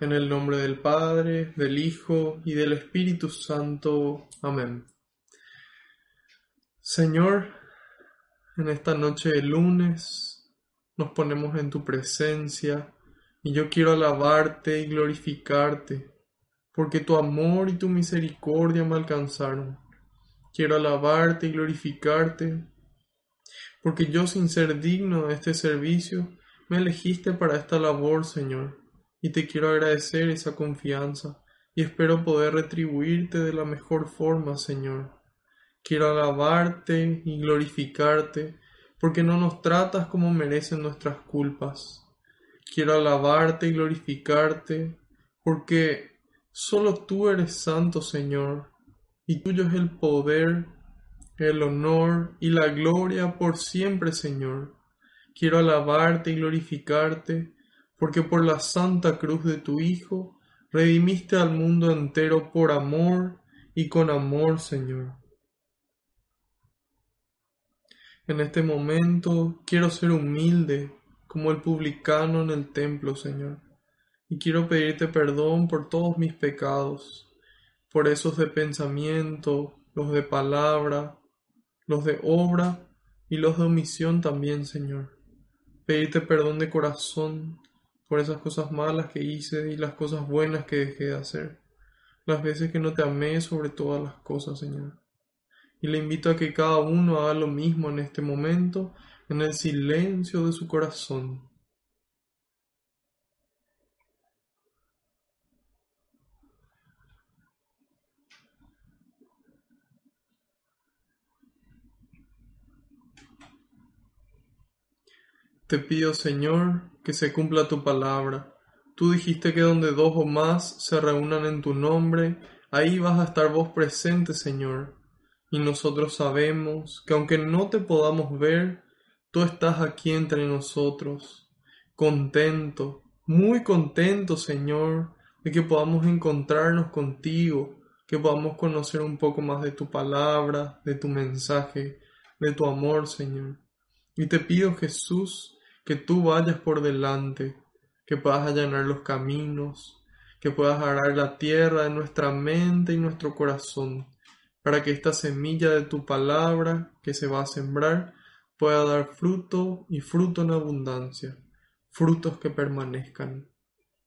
En el nombre del Padre, del Hijo y del Espíritu Santo. Amén. Señor, en esta noche de lunes nos ponemos en tu presencia y yo quiero alabarte y glorificarte, porque tu amor y tu misericordia me alcanzaron. Quiero alabarte y glorificarte, porque yo sin ser digno de este servicio, me elegiste para esta labor, Señor y te quiero agradecer esa confianza y espero poder retribuirte de la mejor forma, Señor. Quiero alabarte y glorificarte porque no nos tratas como merecen nuestras culpas. Quiero alabarte y glorificarte porque solo tú eres santo, Señor, y tuyo es el poder, el honor y la gloria por siempre, Señor. Quiero alabarte y glorificarte porque por la santa cruz de tu Hijo redimiste al mundo entero por amor y con amor, Señor. En este momento quiero ser humilde como el publicano en el templo, Señor, y quiero pedirte perdón por todos mis pecados, por esos de pensamiento, los de palabra, los de obra y los de omisión también, Señor. Pedirte perdón de corazón por esas cosas malas que hice y las cosas buenas que dejé de hacer, las veces que no te amé sobre todas las cosas, Señor. Y le invito a que cada uno haga lo mismo en este momento, en el silencio de su corazón. Te pido, Señor, que se cumpla tu palabra. Tú dijiste que donde dos o más se reúnan en tu nombre, ahí vas a estar vos presente, Señor. Y nosotros sabemos que aunque no te podamos ver, tú estás aquí entre nosotros, contento, muy contento, Señor, de que podamos encontrarnos contigo, que podamos conocer un poco más de tu palabra, de tu mensaje, de tu amor, Señor. Y te pido, Jesús, que tú vayas por delante, que puedas allanar los caminos, que puedas arar la tierra de nuestra mente y nuestro corazón, para que esta semilla de tu palabra que se va a sembrar pueda dar fruto y fruto en abundancia, frutos que permanezcan,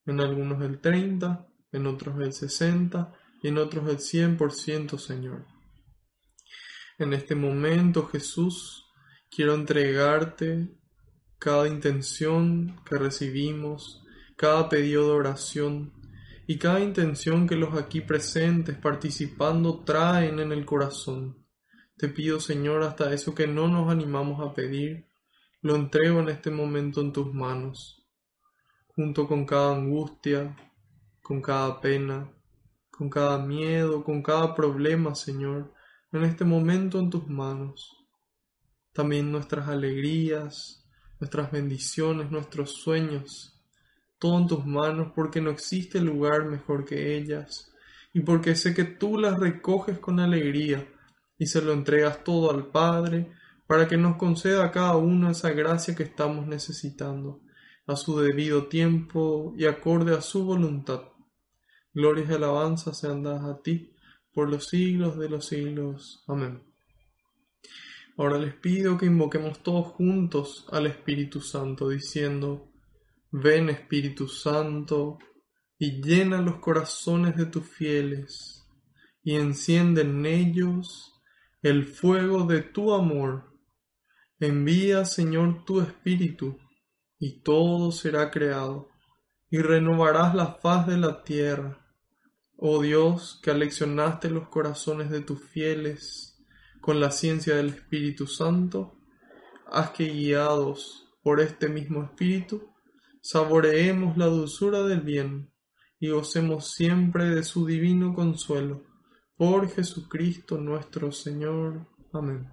en algunos el 30, en otros el 60 y en otros el 100%, Señor. En este momento, Jesús, quiero entregarte cada intención que recibimos, cada pedido de oración y cada intención que los aquí presentes participando traen en el corazón. Te pido, Señor, hasta eso que no nos animamos a pedir, lo entrego en este momento en tus manos, junto con cada angustia, con cada pena, con cada miedo, con cada problema, Señor, en este momento en tus manos. También nuestras alegrías, nuestras bendiciones, nuestros sueños, todo en tus manos porque no existe lugar mejor que ellas y porque sé que tú las recoges con alegría y se lo entregas todo al Padre para que nos conceda a cada uno esa gracia que estamos necesitando, a su debido tiempo y acorde a su voluntad. Glorias y alabanzas sean dadas a ti por los siglos de los siglos. Amén. Ahora les pido que invoquemos todos juntos al Espíritu Santo, diciendo, Ven Espíritu Santo, y llena los corazones de tus fieles, y enciende en ellos el fuego de tu amor. Envía, Señor, tu Espíritu, y todo será creado, y renovarás la faz de la tierra. Oh Dios, que aleccionaste los corazones de tus fieles, con la ciencia del Espíritu Santo, haz que guiados por este mismo Espíritu, saboreemos la dulzura del bien y gocemos siempre de su divino consuelo. Por Jesucristo nuestro Señor. Amén.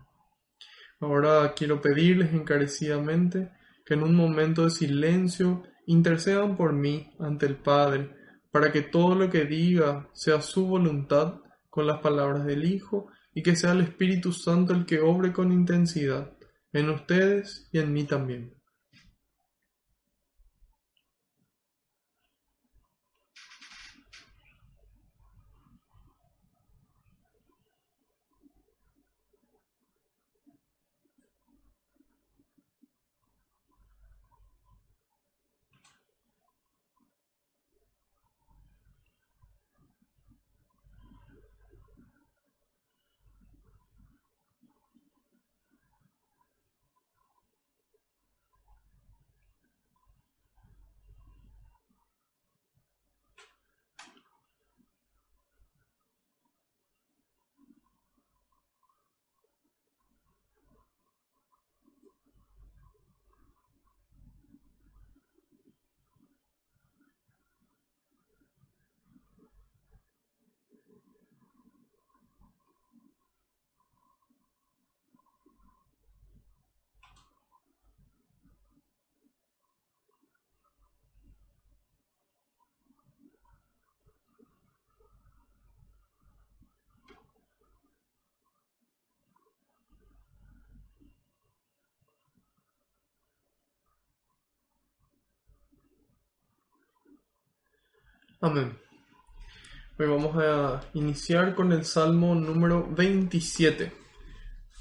Ahora quiero pedirles encarecidamente que en un momento de silencio intercedan por mí ante el Padre, para que todo lo que diga sea su voluntad con las palabras del Hijo y que sea el Espíritu Santo el que obre con intensidad en ustedes y en mí también. Amén. Hoy vamos a iniciar con el Salmo número 27.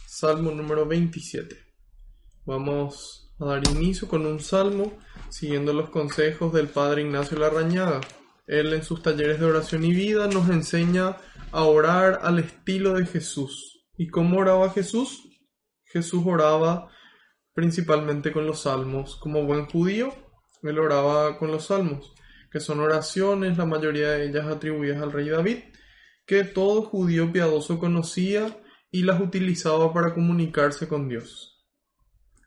Salmo número 27. Vamos a dar inicio con un salmo siguiendo los consejos del Padre Ignacio Larrañaga. Él en sus talleres de oración y vida nos enseña a orar al estilo de Jesús. ¿Y cómo oraba Jesús? Jesús oraba principalmente con los salmos. Como buen judío, él oraba con los salmos que son oraciones, la mayoría de ellas atribuidas al rey David, que todo judío piadoso conocía y las utilizaba para comunicarse con Dios.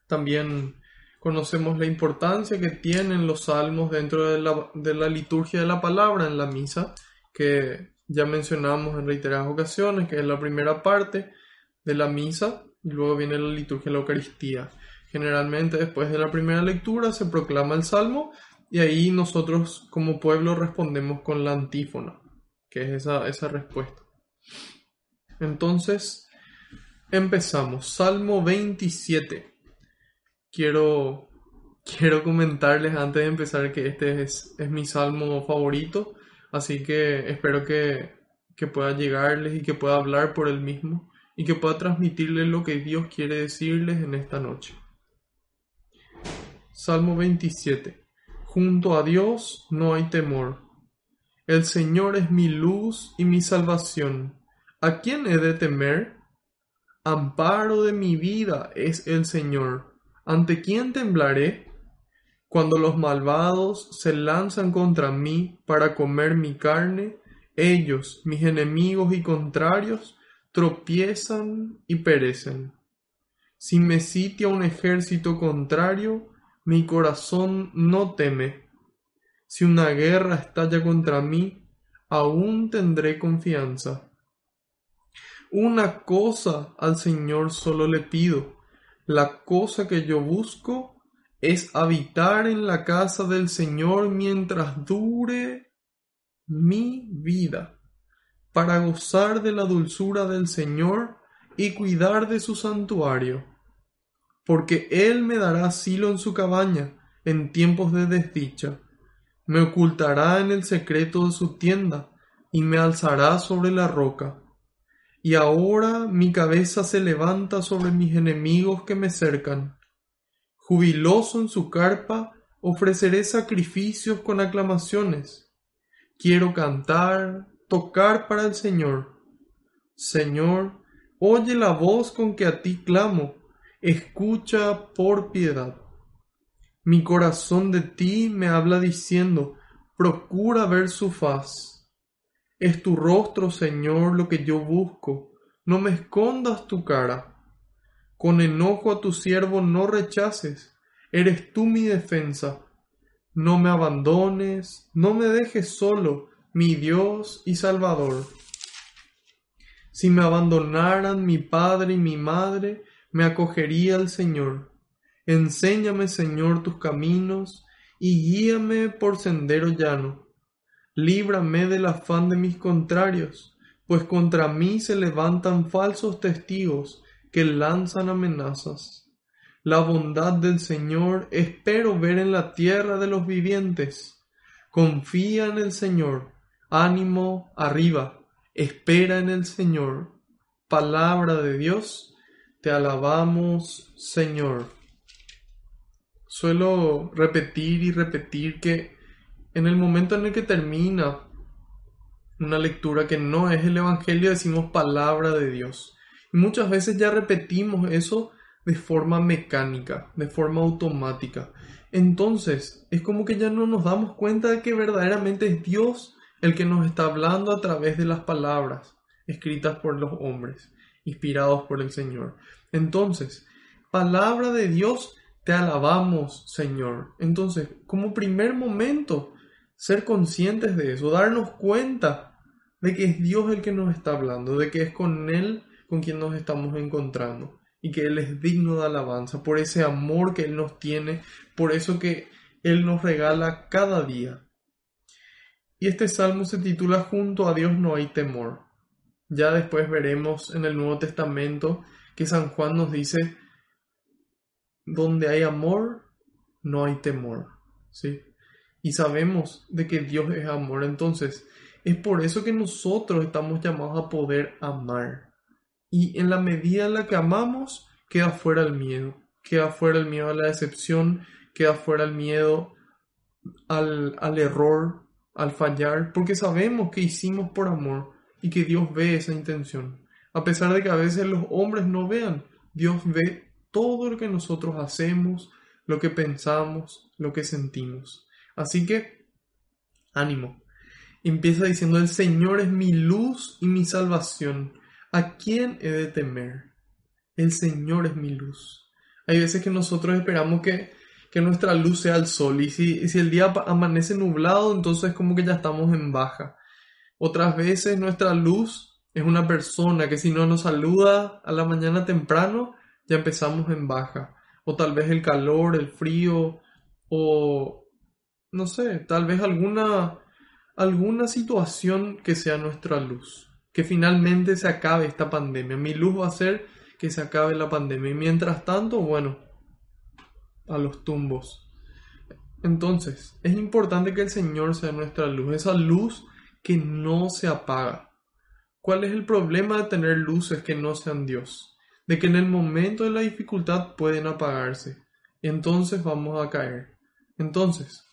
También conocemos la importancia que tienen los salmos dentro de la, de la liturgia de la palabra en la misa, que ya mencionamos en reiteradas ocasiones, que es la primera parte de la misa, y luego viene la liturgia de la Eucaristía. Generalmente después de la primera lectura se proclama el salmo y ahí nosotros como pueblo respondemos con la antífona, que es esa, esa respuesta. Entonces, empezamos. Salmo 27. Quiero, quiero comentarles antes de empezar que este es, es mi salmo favorito, así que espero que, que pueda llegarles y que pueda hablar por él mismo y que pueda transmitirles lo que Dios quiere decirles en esta noche. Salmo 27. Junto a Dios no hay temor. El Señor es mi luz y mi salvación. ¿A quién he de temer? Amparo de mi vida es el Señor. ¿Ante quién temblaré? Cuando los malvados se lanzan contra mí para comer mi carne, ellos, mis enemigos y contrarios, tropiezan y perecen. Si me sitia un ejército contrario, mi corazón no teme. Si una guerra estalla contra mí, aún tendré confianza. Una cosa al Señor solo le pido, la cosa que yo busco es habitar en la casa del Señor mientras dure mi vida, para gozar de la dulzura del Señor y cuidar de su santuario porque Él me dará asilo en su cabaña en tiempos de desdicha. Me ocultará en el secreto de su tienda y me alzará sobre la roca. Y ahora mi cabeza se levanta sobre mis enemigos que me cercan. Jubiloso en su carpa, ofreceré sacrificios con aclamaciones. Quiero cantar, tocar para el Señor. Señor, oye la voz con que a ti clamo escucha por piedad. Mi corazón de ti me habla diciendo, procura ver su faz. Es tu rostro, Señor, lo que yo busco, no me escondas tu cara. Con enojo a tu siervo no rechaces, eres tú mi defensa. no me abandones, no me dejes solo, mi Dios y Salvador. Si me abandonaran mi padre y mi madre, me acogería al Señor. Enséñame, Señor, tus caminos y guíame por sendero llano. Líbrame del afán de mis contrarios, pues contra mí se levantan falsos testigos que lanzan amenazas. La bondad del Señor espero ver en la tierra de los vivientes. Confía en el Señor, ánimo arriba, espera en el Señor. Palabra de Dios, te alabamos, Señor. Suelo repetir y repetir que en el momento en el que termina una lectura que no es el Evangelio, decimos palabra de Dios. Y muchas veces ya repetimos eso de forma mecánica, de forma automática. Entonces, es como que ya no nos damos cuenta de que verdaderamente es Dios el que nos está hablando a través de las palabras escritas por los hombres, inspirados por el Señor. Entonces, palabra de Dios, te alabamos, Señor. Entonces, como primer momento, ser conscientes de eso, darnos cuenta de que es Dios el que nos está hablando, de que es con Él con quien nos estamos encontrando y que Él es digno de alabanza por ese amor que Él nos tiene, por eso que Él nos regala cada día. Y este salmo se titula Junto a Dios no hay temor. Ya después veremos en el Nuevo Testamento que San Juan nos dice, donde hay amor, no hay temor. ¿Sí? Y sabemos de que Dios es amor. Entonces, es por eso que nosotros estamos llamados a poder amar. Y en la medida en la que amamos, queda fuera el miedo. Queda fuera el miedo a la decepción, queda fuera el miedo al, al error, al fallar, porque sabemos que hicimos por amor y que Dios ve esa intención. A pesar de que a veces los hombres no vean, Dios ve todo lo que nosotros hacemos, lo que pensamos, lo que sentimos. Así que, ánimo. Empieza diciendo, el Señor es mi luz y mi salvación. ¿A quién he de temer? El Señor es mi luz. Hay veces que nosotros esperamos que que nuestra luz sea el sol. Y si, si el día amanece nublado, entonces como que ya estamos en baja. Otras veces nuestra luz es una persona que si no nos saluda a la mañana temprano, ya empezamos en baja. O tal vez el calor, el frío, o no sé, tal vez alguna, alguna situación que sea nuestra luz. Que finalmente se acabe esta pandemia. Mi luz va a ser que se acabe la pandemia. Y mientras tanto, bueno, a los tumbos. Entonces, es importante que el Señor sea nuestra luz, esa luz que no se apaga. ¿Cuál es el problema de tener luces que no sean Dios? De que en el momento de la dificultad pueden apagarse. Entonces vamos a caer. Entonces,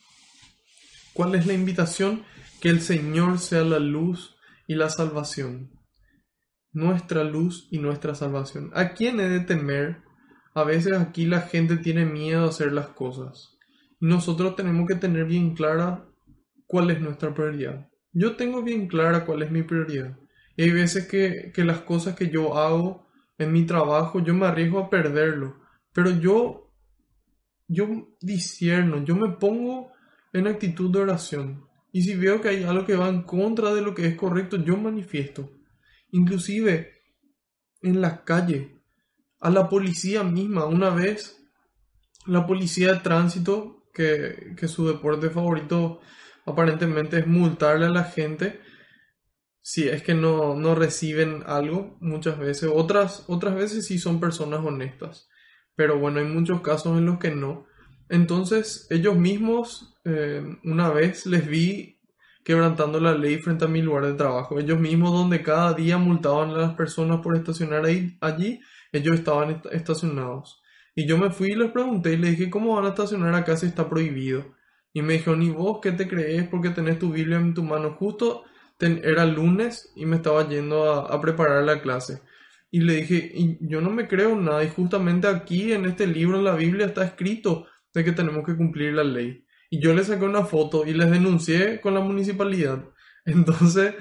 ¿cuál es la invitación? Que el Señor sea la luz y la salvación. Nuestra luz y nuestra salvación. ¿A quién he de temer? A veces aquí la gente tiene miedo a hacer las cosas. Y nosotros tenemos que tener bien clara cuál es nuestra prioridad. Yo tengo bien clara cuál es mi prioridad. Y hay veces que, que las cosas que yo hago en mi trabajo, yo me arriesgo a perderlo. Pero yo, yo discierno, yo me pongo en actitud de oración. Y si veo que hay algo que va en contra de lo que es correcto, yo manifiesto. Inclusive en la calle, a la policía misma. Una vez, la policía de tránsito, que, su deporte favorito aparentemente es multarle a la gente si es que no, no reciben algo muchas veces. Otras, otras veces sí son personas honestas. Pero bueno, hay muchos casos en los que no. Entonces, ellos mismos, eh, una vez les vi quebrantando la ley frente a mi lugar de trabajo. Ellos mismos, donde cada día multaban a las personas por estacionar ahí, allí, ellos estaban estacionados. Y yo me fui y les pregunté y les dije, ¿cómo van a estacionar acá si está prohibido? Y me dijeron, ¿y vos qué te crees porque tenés tu Biblia en tu mano? Justo era lunes y me estaba yendo a, preparar la clase. Y le dije, yo no me creo nada. Y justamente aquí en este libro, en la Biblia, está escrito de que tenemos que cumplir la ley. Y yo les saqué una foto y les denuncié con la municipalidad. Entonces,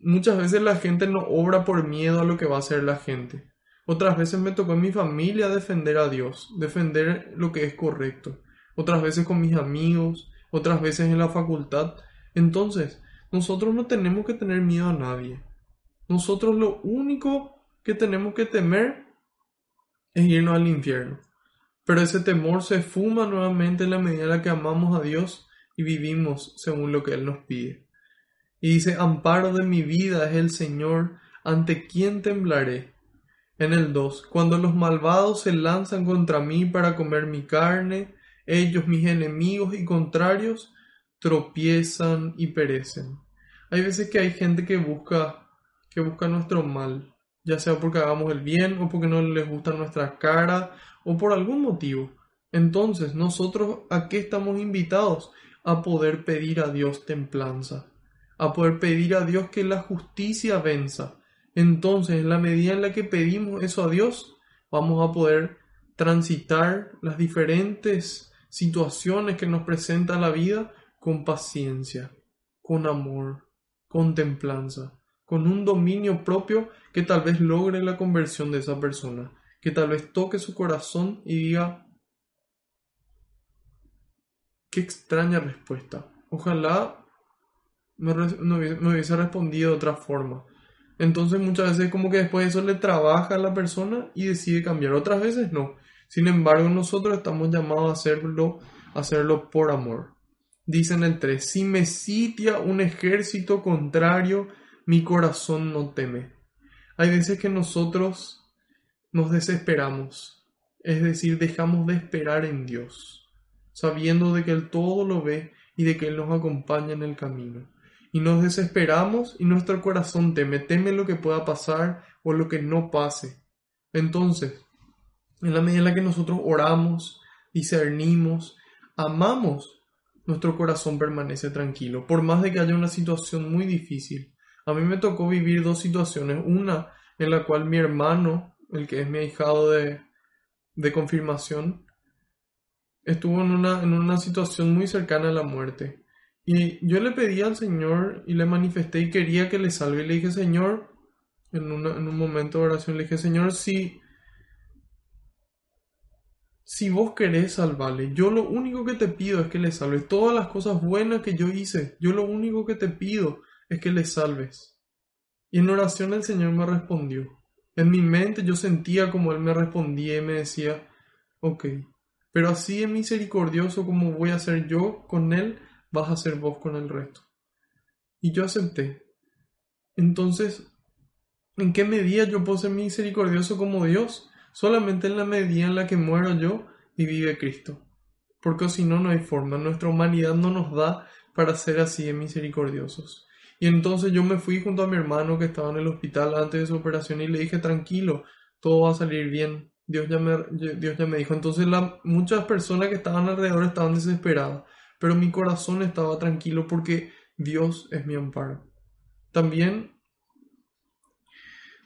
muchas veces la gente no obra por miedo a lo que va a hacer la gente. Otras veces me tocó en mi familia defender a Dios, defender lo que es correcto. Otras veces con mis amigos, otras veces en la facultad. Entonces, nosotros no tenemos que tener miedo a nadie. Nosotros lo único que tenemos que temer es irnos al infierno. Pero ese temor se fuma nuevamente en la medida en la que amamos a Dios y vivimos según lo que Él nos pide. Y dice, amparo de mi vida es el Señor, ante quien temblaré. En el 2, cuando los malvados se lanzan contra mí para comer mi carne, ellos, mis enemigos y contrarios, tropiezan y perecen. Hay veces que hay gente que busca, que busca nuestro mal, ya sea porque hagamos el bien o porque no les gusta nuestra cara o por algún motivo. Entonces, nosotros a qué estamos invitados? A poder pedir a Dios templanza, a poder pedir a Dios que la justicia venza. Entonces, en la medida en la que pedimos eso a Dios, vamos a poder transitar las diferentes situaciones que nos presenta la vida con paciencia, con amor, con templanza, con un dominio propio que tal vez logre la conversión de esa persona, que tal vez toque su corazón y diga, qué extraña respuesta. Ojalá me, hubiese respondido de otra forma. Entonces muchas veces como que después de eso le trabaja a la persona y decide cambiar. Otras veces no. Sin embargo, nosotros estamos llamados a hacerlo, hacerlo por amor. Dicen el 3, si me sitia un ejército contrario, mi corazón no teme. Hay veces que nosotros nos desesperamos, es decir, dejamos de esperar en Dios, sabiendo de que Él todo lo ve y de que Él nos acompaña en el camino. Y nos desesperamos y nuestro corazón teme, teme lo que pueda pasar o lo que no pase. Entonces, en la medida en la que nosotros oramos, discernimos, amamos, nuestro corazón permanece tranquilo, por más de que haya una situación muy difícil. A mí me tocó vivir dos situaciones, una en la cual mi hermano, el que es mi ahijado de, de confirmación, estuvo en una, en una situación muy cercana a la muerte. Y yo le pedí al Señor y le manifesté y quería que le salve. Y le dije, Señor, en, en un momento de oración, le dije, Señor, si si vos querés salvarle, yo lo único que te pido es que le salves. Todas las cosas buenas que yo hice, yo lo único que te pido es que le salves. Y en oración el Señor me respondió. En mi mente yo sentía como Él me respondía y me decía, ok, pero así es misericordioso como voy a ser yo con Él, vas a ser vos con el resto. Y yo acepté. Entonces, ¿en qué medida yo puedo ser misericordioso como Dios? Solamente en la medida en la que muero yo y vive Cristo. Porque si no, no hay forma. Nuestra humanidad no nos da para ser así de misericordiosos. Y entonces yo me fui junto a mi hermano que estaba en el hospital antes de su operación y le dije, tranquilo, todo va a salir bien. Dios ya me, Dios ya me dijo. Entonces muchas personas que estaban alrededor estaban desesperadas, pero mi corazón estaba tranquilo porque Dios es mi amparo. También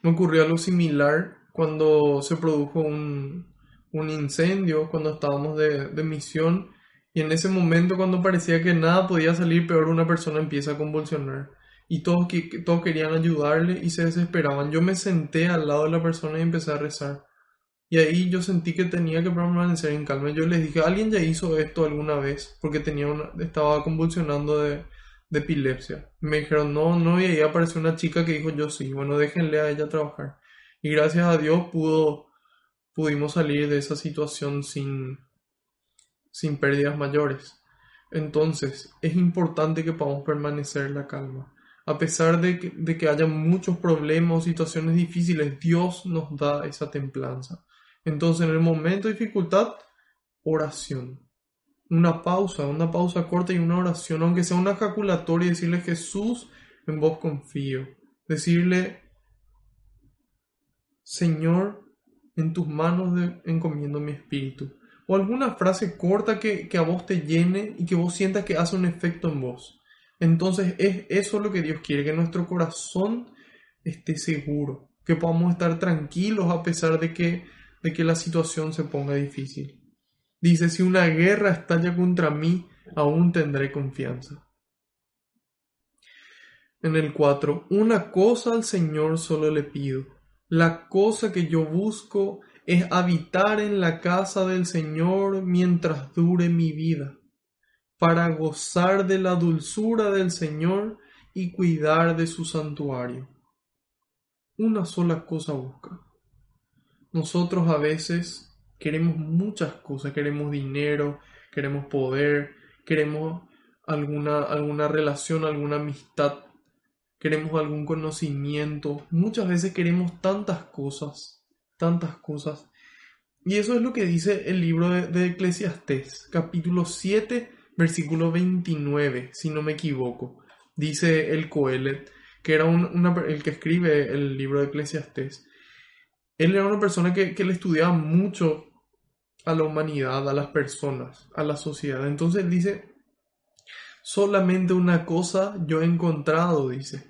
me ocurrió algo similar cuando se produjo un, incendio, cuando estábamos de, misión, y en ese momento cuando parecía que nada podía salir peor, una persona empieza a convulsionar. Y todos, todos querían ayudarle y se desesperaban. Yo me senté al lado de la persona y empecé a rezar. Y ahí yo sentí que tenía que permanecer en calma. Yo les dije, ¿alguien ya hizo esto alguna vez? Porque tenía una, estaba convulsionando de, de epilepsia. Me dijeron, no, no, y ahí apareció una chica que dijo, yo sí. Bueno, déjenle a ella trabajar. Y gracias a Dios pudo, pudimos salir de esa situación sin, sin pérdidas mayores. Entonces, es importante que podamos permanecer en la calma. A pesar de que, de que haya muchos problemas o situaciones difíciles, Dios nos da esa templanza. Entonces, en el momento de dificultad, oración. Una pausa, una pausa corta y una oración, aunque sea una ejaculatoria, decirle Jesús, en vos confío. Decirle Señor, en tus manos encomiendo mi espíritu. O alguna frase corta que, a vos te llene y que vos sientas que hace un efecto en vos. Entonces es eso lo que Dios quiere, que nuestro corazón esté seguro, que podamos estar tranquilos a pesar de que, de que la situación se ponga difícil. Dice, si una guerra estalla contra mí, aún tendré confianza. En el 4, una cosa al Señor solo le pido la cosa que yo busco, es habitar en la casa del Señor mientras dure mi vida, para gozar de la dulzura del Señor y cuidar de su santuario. Una sola cosa busca. Nosotros a veces queremos muchas cosas, queremos dinero, queremos poder, queremos alguna, alguna relación, alguna amistad, queremos algún conocimiento, muchas veces queremos tantas cosas, tantas cosas. Y eso es lo que dice el libro de, de capítulo 7, versículo 29, si no me equivoco. Dice el Coelet, que era el que escribe el libro de Eclesiastés. Él era una persona que, que le estudiaba mucho a la humanidad, a las personas, a la sociedad. Entonces dice, solamente una cosa yo he encontrado, dice,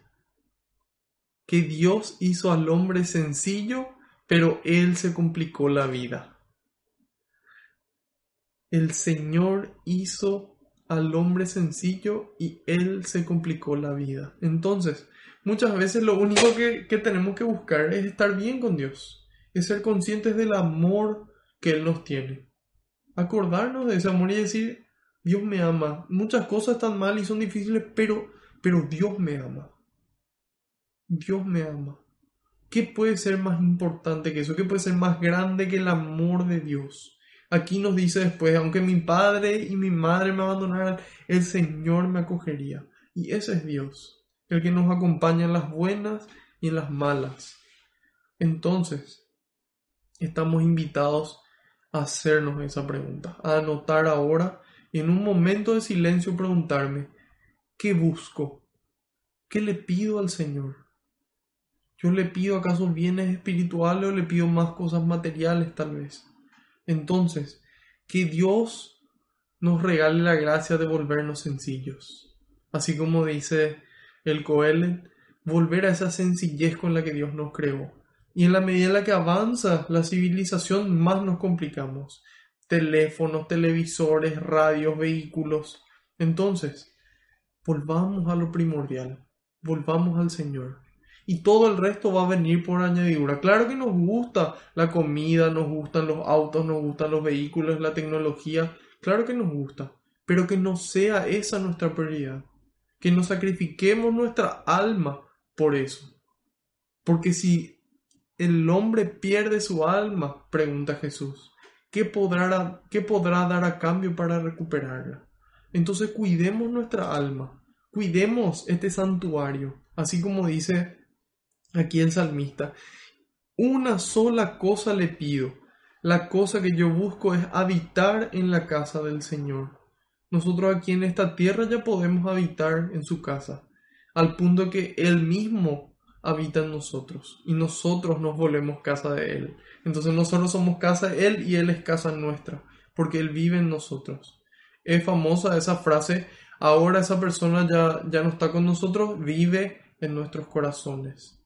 que Dios hizo al hombre sencillo, pero él se complicó la vida. El Señor hizo al hombre sencillo y él se complicó la vida. Entonces, muchas veces lo único que, que tenemos que buscar es estar bien con Dios, es ser conscientes del amor que Él nos tiene. Acordarnos de ese amor y decir, Dios me ama. Muchas cosas están mal y son difíciles, pero, pero Dios me ama. Dios me ama. ¿Qué puede ser más importante que eso? ¿Qué puede ser más grande que el amor de Dios? Aquí nos dice después, aunque mi padre y mi madre me abandonaran, el Señor me acogería. Y ese es Dios, el que nos acompaña en las buenas y en las malas. Entonces, estamos invitados a hacernos esa pregunta, a anotar ahora y en un momento de silencio preguntarme, ¿qué busco? ¿Qué le pido al Señor? ¿Yo le pido acaso bienes espirituales o le pido más cosas materiales tal vez? Entonces, que Dios nos regale la gracia de volvernos sencillos. Así como dice el Coelet, volver a esa sencillez con la que Dios nos creó y en la medida en la que avanza la civilización, más nos complicamos. Teléfonos, televisores, radios, vehículos. Entonces, volvamos a lo primordial, volvamos al Señor. Y todo el resto va a venir por añadidura. Claro que nos gusta la comida, nos gustan los autos, nos gustan los vehículos, la tecnología. Claro que nos gusta. Pero que no sea esa nuestra prioridad. Que no sacrifiquemos nuestra alma por eso. Porque si el hombre pierde su alma? pregunta Jesús. ¿Qué podrá, ¿Qué podrá dar a cambio para recuperarla? Entonces cuidemos nuestra alma, cuidemos este santuario, así como dice aquí el salmista. Una sola cosa le pido, la cosa que yo busco es habitar en la casa del Señor. Nosotros aquí en esta tierra ya podemos habitar en su casa, al punto que Él mismo habita en nosotros y nosotros nos volvemos casa de Él. Entonces nosotros somos casa de Él y Él es casa nuestra, porque Él vive en nosotros. Es famosa esa frase, ahora esa persona ya, ya no está con nosotros, vive en nuestros corazones.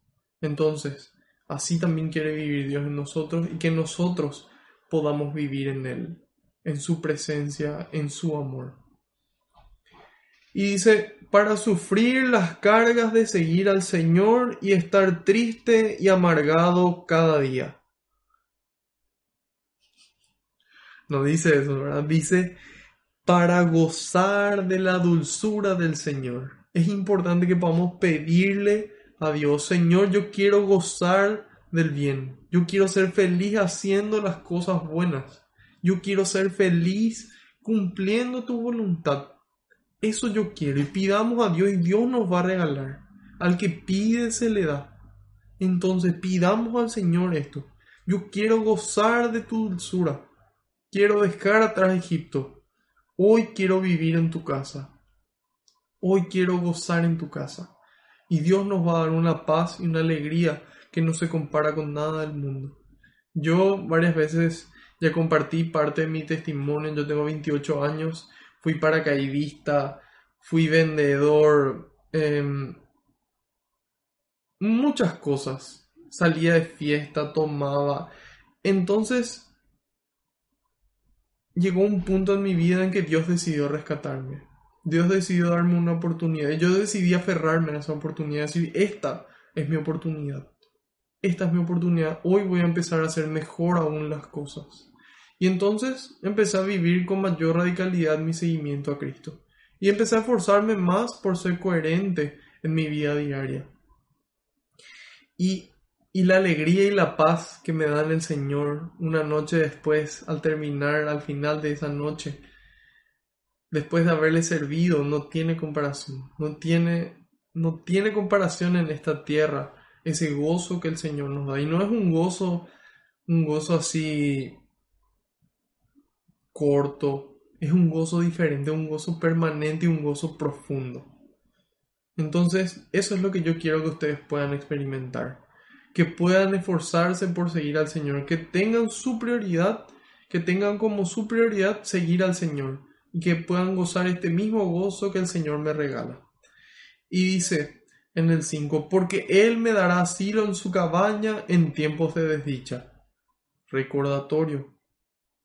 Entonces, así también quiere vivir Dios en nosotros y que nosotros podamos vivir en Él, en su presencia, en su amor. Y dice, para sufrir las cargas de seguir al Señor y estar triste y amargado cada día. No dice eso, ¿verdad? Dice, para gozar de la dulzura del Señor. Es importante que podamos pedirle a Dios, Señor, yo quiero gozar del bien. Yo quiero ser feliz haciendo las cosas buenas. Yo quiero ser feliz cumpliendo tu voluntad. Eso yo quiero y pidamos a Dios y Dios nos va a regalar. Al que pide se le da. Entonces pidamos al Señor esto. Yo quiero gozar de tu dulzura. Quiero dejar atrás Egipto. Hoy quiero vivir en tu casa. Hoy quiero gozar en tu casa. Y Dios nos va a dar una paz y una alegría que no se compara con nada del mundo. Yo varias veces ya compartí parte de mi testimonio. Yo tengo 28 años fui paracaidista, fui vendedor, em, muchas cosas. Salía de fiesta, tomaba. Entonces, llegó un punto en mi vida en que Dios decidió rescatarme. Dios decidió darme una oportunidad. Y yo decidí aferrarme a esa oportunidad. Decir, esta es mi oportunidad. esta es mi oportunidad, hoy voy a empezar a hacer mejor aún las cosas. Y entonces empecé a vivir con mayor radicalidad mi seguimiento a Cristo. Y empecé a esforzarme más por ser coherente en mi vida diaria. Y, y la alegría y la paz que me dan el Señor una noche después, al terminar, al final de esa noche, después de haberle servido, no tiene comparación. No tiene, no tiene comparación en esta tierra ese gozo que el Señor nos da. Y no es un gozo, un gozo así corto, es un gozo diferente, un gozo permanente y un gozo profundo. Entonces, eso es lo que yo quiero que ustedes puedan experimentar. Que puedan esforzarse por seguir al Señor, que tengan su prioridad, que tengan como su prioridad seguir al Señor y que puedan gozar este mismo gozo que el Señor me regala. Y dice, en el 5, porque Él me dará asilo en su cabaña en tiempos de desdicha. Recordatorio.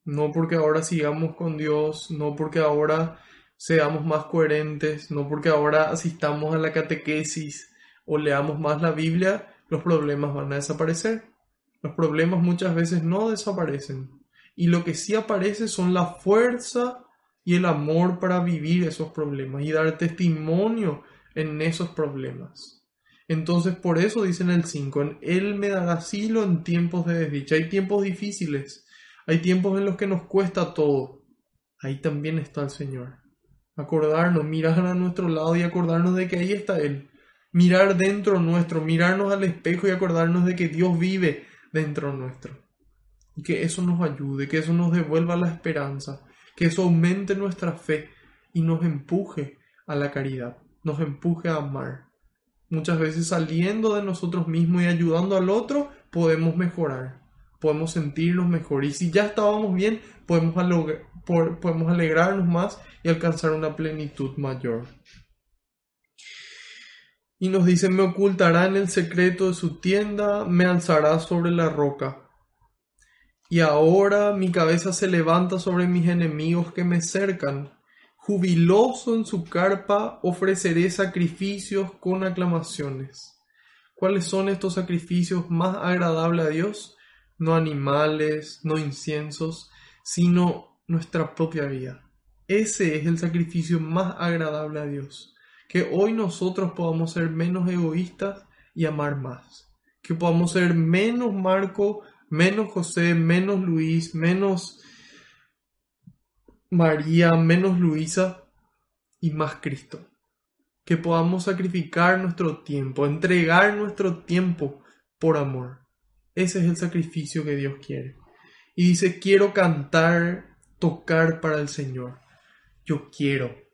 No porque ahora sigamos con Dios, no porque ahora seamos más coherentes, no porque ahora asistamos a la catequesis o leamos más la Biblia, los problemas van a desaparecer. Los problemas muchas veces no desaparecen. Y lo que sí aparece son la fuerza y el amor para vivir esos problemas y dar testimonio en esos problemas. Entonces por eso dicen el 5, Él me dará asilo en tiempos de desdicha. Hay tiempos difíciles, hay tiempos en los que nos cuesta todo. Ahí también está el Señor. Acordarnos, mirar a nuestro lado y acordarnos de que ahí está Él. Mirar dentro nuestro, mirarnos al espejo y acordarnos de que Dios vive dentro nuestro. Y que eso nos ayude, que eso nos devuelva la esperanza, que eso aumente nuestra fe y nos empuje a la caridad nos empuje a amar. Muchas veces saliendo de nosotros mismos y ayudando al otro, podemos mejorar, podemos sentirnos mejor. Y si ya estábamos bien, podemos, alegrarnos más y alcanzar una plenitud mayor. Y nos dice, me ocultará en el secreto de su tienda, me alzará sobre la roca. Y ahora mi cabeza se levanta sobre mis enemigos que me cercan Jubiloso en su carpa ofreceré sacrificios con aclamaciones. ¿Cuáles son estos sacrificios más agradables a Dios? No animales, no inciensos, sino nuestra propia vida. Ese es el sacrificio más agradable a Dios. Que hoy nosotros podamos ser menos egoístas y amar más. Que podamos ser menos Marco, menos José, menos Luis, menos María, menos Luisa y más Cristo. Que podamos sacrificar nuestro tiempo, entregar nuestro tiempo por amor. Ese es el sacrificio que Dios quiere. Y dice, quiero cantar, tocar para el Señor. Yo quiero.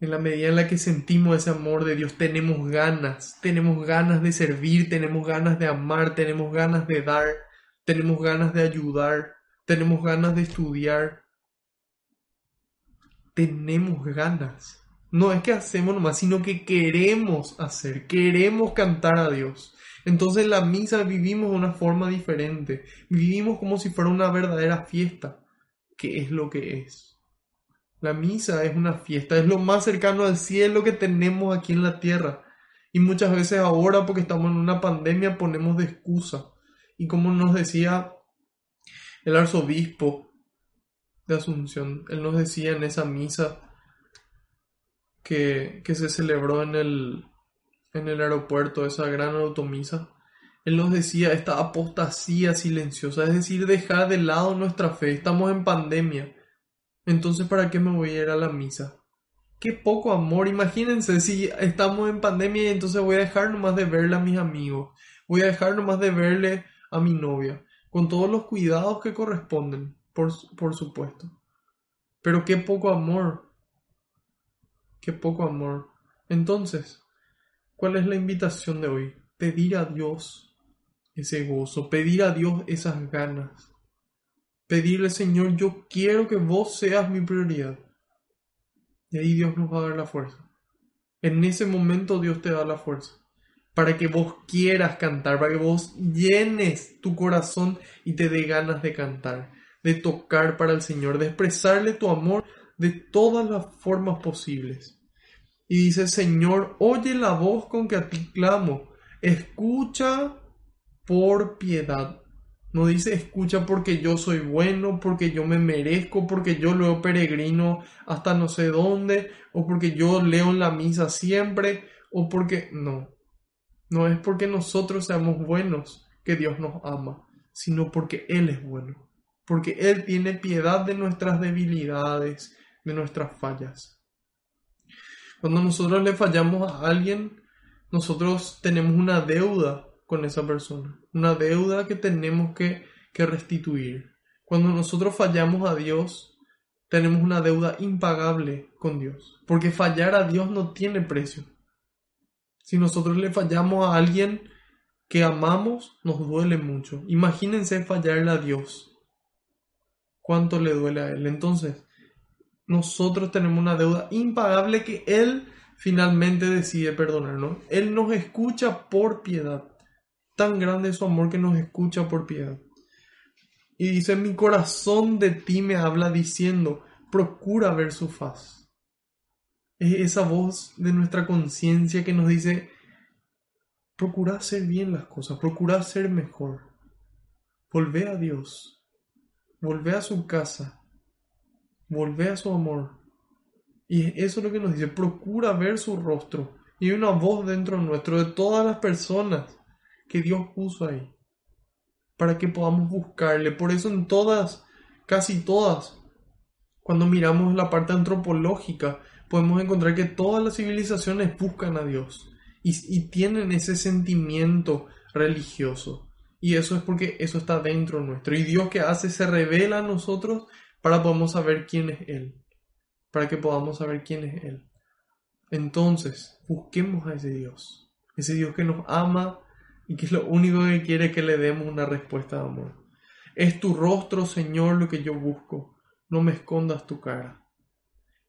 En la medida en la que sentimos ese amor de Dios, tenemos ganas, tenemos ganas de servir, tenemos ganas de amar, tenemos ganas de dar, tenemos ganas de ayudar, tenemos ganas de estudiar, tenemos ganas. No es que hacemos nomás, sino que queremos hacer, queremos cantar a Dios. Entonces la misa vivimos de una forma diferente, vivimos como si fuera una verdadera fiesta, que es lo que es. La misa es una fiesta, es lo más cercano al cielo que tenemos aquí en la tierra. Y muchas veces ahora, porque estamos en una pandemia, ponemos de excusa. Y como nos decía el arzobispo de Asunción, él nos decía en esa misa que, se celebró en el, en el aeropuerto, esa gran automisa, él nos decía esta apostasía silenciosa, es decir, dejar de lado nuestra fe, estamos en pandemia, entonces ¿para qué me voy a ir a la misa? Qué poco amor, imagínense si estamos en pandemia y entonces voy a dejar nomás de verle a mis amigos, voy a dejar nomás de verle a mi novia con todos los cuidados que corresponden, por, por supuesto. Pero qué poco amor, qué poco amor. Entonces, ¿cuál es la invitación de hoy? Pedir a Dios ese gozo, pedir a Dios esas ganas. Pedirle, Señor, yo quiero que vos seas mi prioridad. Y ahí Dios nos va a dar la fuerza. En ese momento Dios te da la fuerza para que vos quieras cantar, para que vos llenes tu corazón y te dé ganas de cantar, de tocar para el Señor, de expresarle tu amor de todas las formas posibles. Y dice, Señor, oye la voz con que a ti clamo, escucha por piedad. No dice escucha porque yo soy bueno, porque yo me merezco, porque yo leo peregrino hasta no sé dónde, o porque yo leo la misa siempre, o porque no. No es porque nosotros seamos buenos que Dios nos ama, sino porque Él es bueno, porque Él tiene piedad de nuestras debilidades, de nuestras fallas. Cuando nosotros le fallamos a alguien, nosotros tenemos una deuda con esa persona, una deuda que tenemos que, que restituir. Cuando nosotros fallamos a Dios, tenemos una deuda impagable con Dios, porque fallar a Dios no tiene precio. Si nosotros le fallamos a alguien que amamos, nos duele mucho. Imagínense fallarle a Dios. ¿Cuánto le duele a Él? Entonces, nosotros tenemos una deuda impagable que Él finalmente decide perdonarnos. Él nos escucha por piedad. Tan grande es su amor que nos escucha por piedad. Y dice, mi corazón de ti me habla diciendo, procura ver su faz es esa voz de nuestra conciencia que nos dice, procura hacer bien las cosas, procura ser mejor. Volvé a Dios, volvé a su casa, volvé a su amor. Y eso es lo que nos dice, procura ver su rostro. Y una voz dentro nuestro de todas las personas que Dios puso ahí, para que podamos buscarle. Por eso en todas, casi todas, cuando miramos la parte antropológica, podemos encontrar que todas las civilizaciones buscan a Dios y, tienen ese sentimiento religioso. Y eso es porque eso está dentro nuestro. Y Dios que hace se revela a nosotros para podamos saber quién es Él. Para que podamos saber quién es Él. Entonces, busquemos a ese Dios. Ese Dios que nos ama y que es lo único que quiere que le demos una respuesta de amor. Es tu rostro, Señor, lo que yo busco. No me escondas tu cara.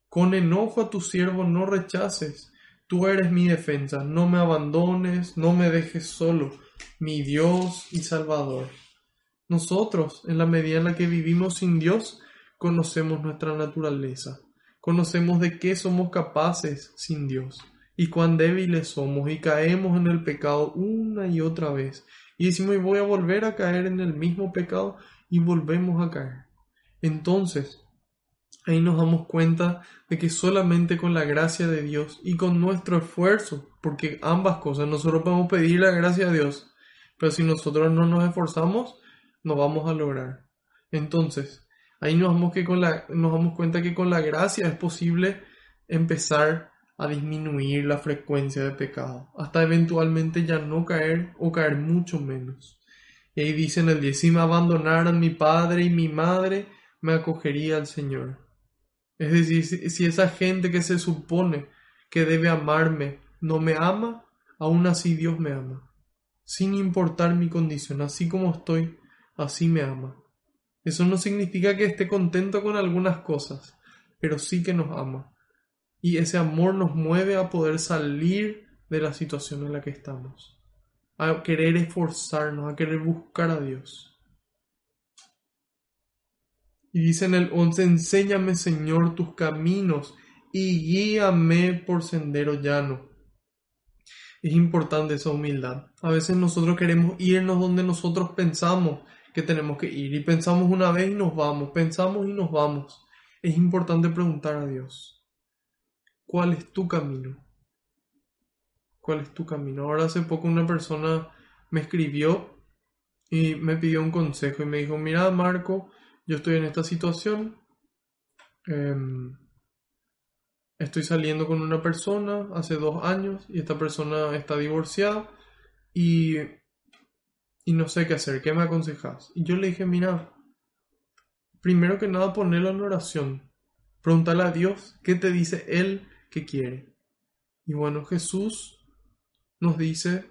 Con enojo a tu siervo no rechaces. Tú eres mi defensa. No me abandones, no me dejes solo, mi Dios y Salvador. Nosotros, en la medida en la que vivimos sin Dios, conocemos nuestra naturaleza. Conocemos de qué somos capaces sin Dios y cuán débiles somos y caemos en el pecado una y otra vez. Y decimos, voy a volver a caer en el mismo pecado y volvemos a caer. Entonces, ahí nos damos cuenta de que solamente con la gracia de Dios y con nuestro esfuerzo, porque ambas cosas, nosotros podemos pedir la gracia de Dios, pero si nosotros no nos esforzamos, no vamos a lograr. Entonces, ahí nos damos, que con la, nos damos cuenta que con la gracia es posible empezar a disminuir la frecuencia de pecado, hasta eventualmente ya no caer o caer mucho menos. Y ahí dicen el 10, si me abandonaran mi padre y mi madre, me acogería al Señor. Es decir, si esa gente que se supone que debe amarme no me ama, aún así Dios me ama. Sin importar mi condición, así como estoy, así me ama. Eso no significa que esté contento con algunas cosas, pero sí que nos ama. Y ese amor nos mueve a poder salir de la situación en la que estamos, a querer esforzarnos, a querer buscar a Dios. Y dice en el 11, enséñame Señor tus caminos y guíame por sendero llano. Es importante esa humildad. A veces nosotros queremos irnos donde nosotros pensamos que tenemos que ir y pensamos una vez y nos vamos, pensamos y nos vamos. Es importante preguntar a Dios, ¿cuál es tu camino? ¿Cuál es tu camino? Ahora hace poco una persona me escribió y me pidió un consejo y me dijo, mira Marco, yo estoy en esta situación, em, estoy saliendo con una persona hace dos años y esta persona está divorciada y, y no sé qué hacer, ¿qué me aconsejas? Y yo le dije, mira, primero que nada ponerlo en oración, pregúntale a Dios qué te dice Él que quiere. Y bueno, Jesús nos dice,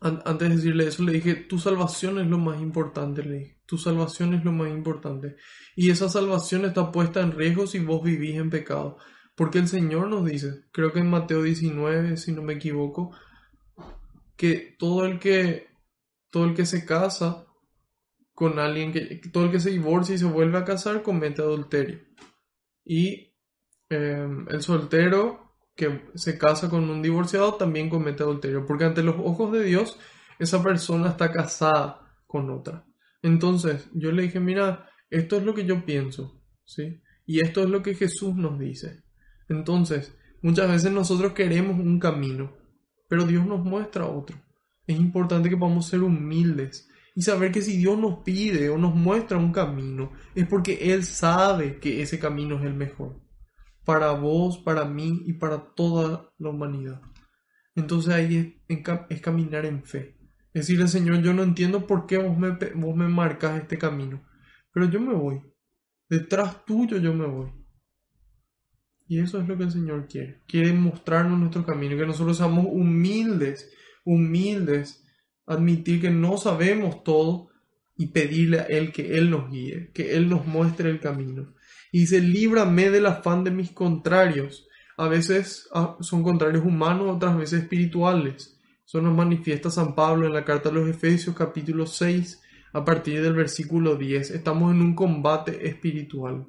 antes de decirle eso, le dije, tu salvación es lo más importante, le dije. Tu salvación es lo más importante. Y esa salvación está puesta en riesgo si vos vivís en pecado. Porque el Señor nos dice, creo que en Mateo 19, si no me equivoco, que todo el que, todo el que se casa con alguien, que todo el que se divorcia y se vuelve a casar comete adulterio. Y em, el soltero que se casa con un divorciado también comete adulterio, porque ante los ojos de Dios esa persona está casada con otra. Entonces yo le dije, mira, esto es lo que yo pienso, ¿sí? Y esto es lo que Jesús nos dice. Entonces, muchas veces nosotros queremos un camino, pero Dios nos muestra otro. Es importante que podamos ser humildes y saber que si Dios nos pide o nos muestra un camino, es porque Él sabe que ese camino es el mejor. Para vos, para mí y para toda la humanidad. Entonces ahí es, caminar en fe. Decirle, Señor, yo no entiendo por qué vos me, vos me marcas este camino, pero yo me voy. Detrás tuyo yo me voy. Y eso es lo que el Señor quiere. Quiere mostrarnos nuestro camino, que nosotros seamos humildes, humildes, admitir que no sabemos todo y pedirle a Él que Él nos guíe, que Él nos muestre el camino. Y dice, líbrame del afán de mis contrarios. A veces ah, son contrarios humanos, otras veces espirituales. Eso nos manifiesta San Pablo en la carta a los Efesios capítulo 6 a partir del versículo 10. Estamos en un combate espiritual,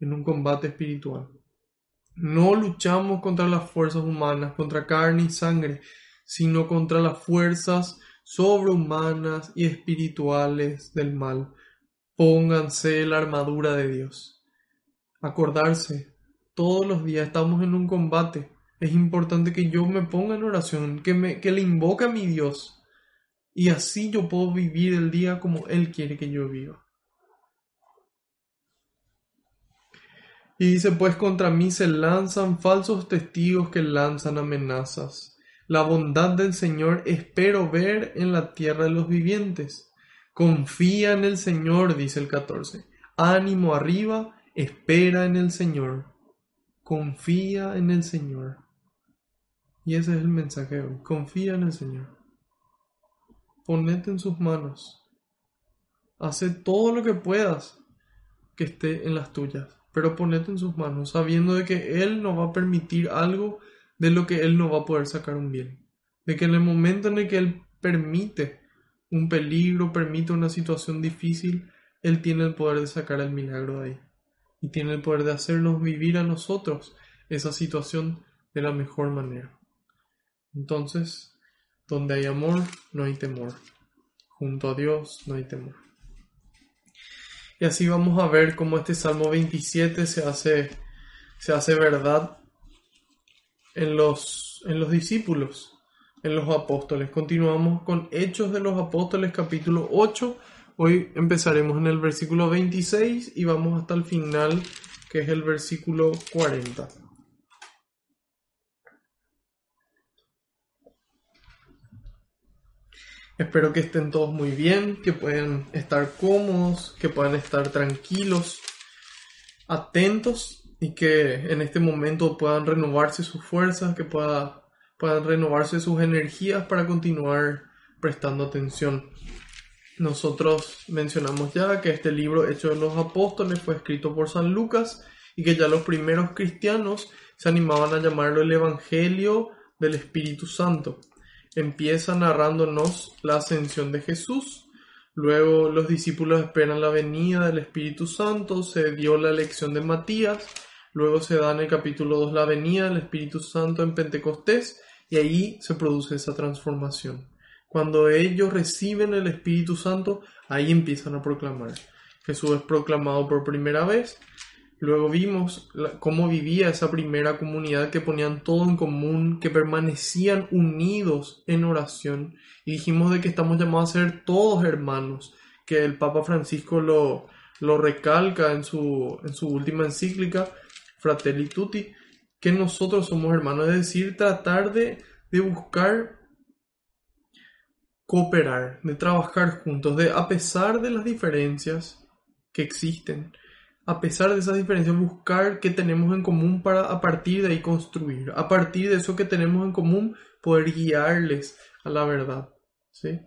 en un combate espiritual. No luchamos contra las fuerzas humanas, contra carne y sangre, sino contra las fuerzas sobrehumanas y espirituales del mal. Pónganse la armadura de Dios. Acordarse, todos los días estamos en un combate es importante que yo me ponga en oración, que, me, que le invoque a mi Dios. Y así yo puedo vivir el día como Él quiere que yo viva. Y dice, pues contra mí se lanzan falsos testigos que lanzan amenazas. La bondad del Señor espero ver en la tierra de los vivientes. Confía en el Señor, dice el 14. Ánimo arriba, espera en el Señor. Confía en el Señor. Y ese es el mensaje. Confía en el Señor. Ponete en sus manos. Hace todo lo que puedas que esté en las tuyas. Pero ponete en sus manos, sabiendo de que Él no va a permitir algo de lo que Él no va a poder sacar un bien. De que en el momento en el que Él permite un peligro, permite una situación difícil, Él tiene el poder de sacar el milagro de ahí. Y tiene el poder de hacernos vivir a nosotros esa situación de la mejor manera. Entonces, donde hay amor, no hay temor. Junto a Dios no hay temor. Y así vamos a ver cómo este Salmo 27 se hace, se hace verdad en los, en los discípulos, en los apóstoles. Continuamos con Hechos de los Apóstoles capítulo 8. Hoy empezaremos en el versículo 26 y vamos hasta el final, que es el versículo 40. Espero que estén todos muy bien, que puedan estar cómodos, que puedan estar tranquilos, atentos y que en este momento puedan renovarse sus fuerzas, que puedan renovarse sus energías para continuar prestando atención. Nosotros mencionamos ya que este libro Hecho de los Apóstoles fue escrito por San Lucas y que ya los primeros cristianos se animaban a llamarlo el Evangelio del Espíritu Santo empieza narrándonos la ascensión de Jesús. Luego los discípulos esperan la venida del Espíritu Santo, se dio la elección de Matías, luego se da en el capítulo 2 la venida del Espíritu Santo en Pentecostés y ahí se produce esa transformación. Cuando ellos reciben el Espíritu Santo, ahí empiezan a proclamar. Jesús es proclamado por primera vez Luego vimos cómo vivía esa primera comunidad que ponían todo en común, que permanecían unidos en oración. Y dijimos de que estamos llamados a ser todos hermanos, que el Papa Francisco lo, lo recalca en su, en su última encíclica, Fratelli Tutti, que nosotros somos hermanos, es decir, tratar de, de buscar cooperar, de trabajar juntos, de a pesar de las diferencias que existen, a pesar de esas diferencias, buscar qué tenemos en común para a partir de ahí construir. A partir de eso que tenemos en común, poder guiarles a la verdad. ¿sí?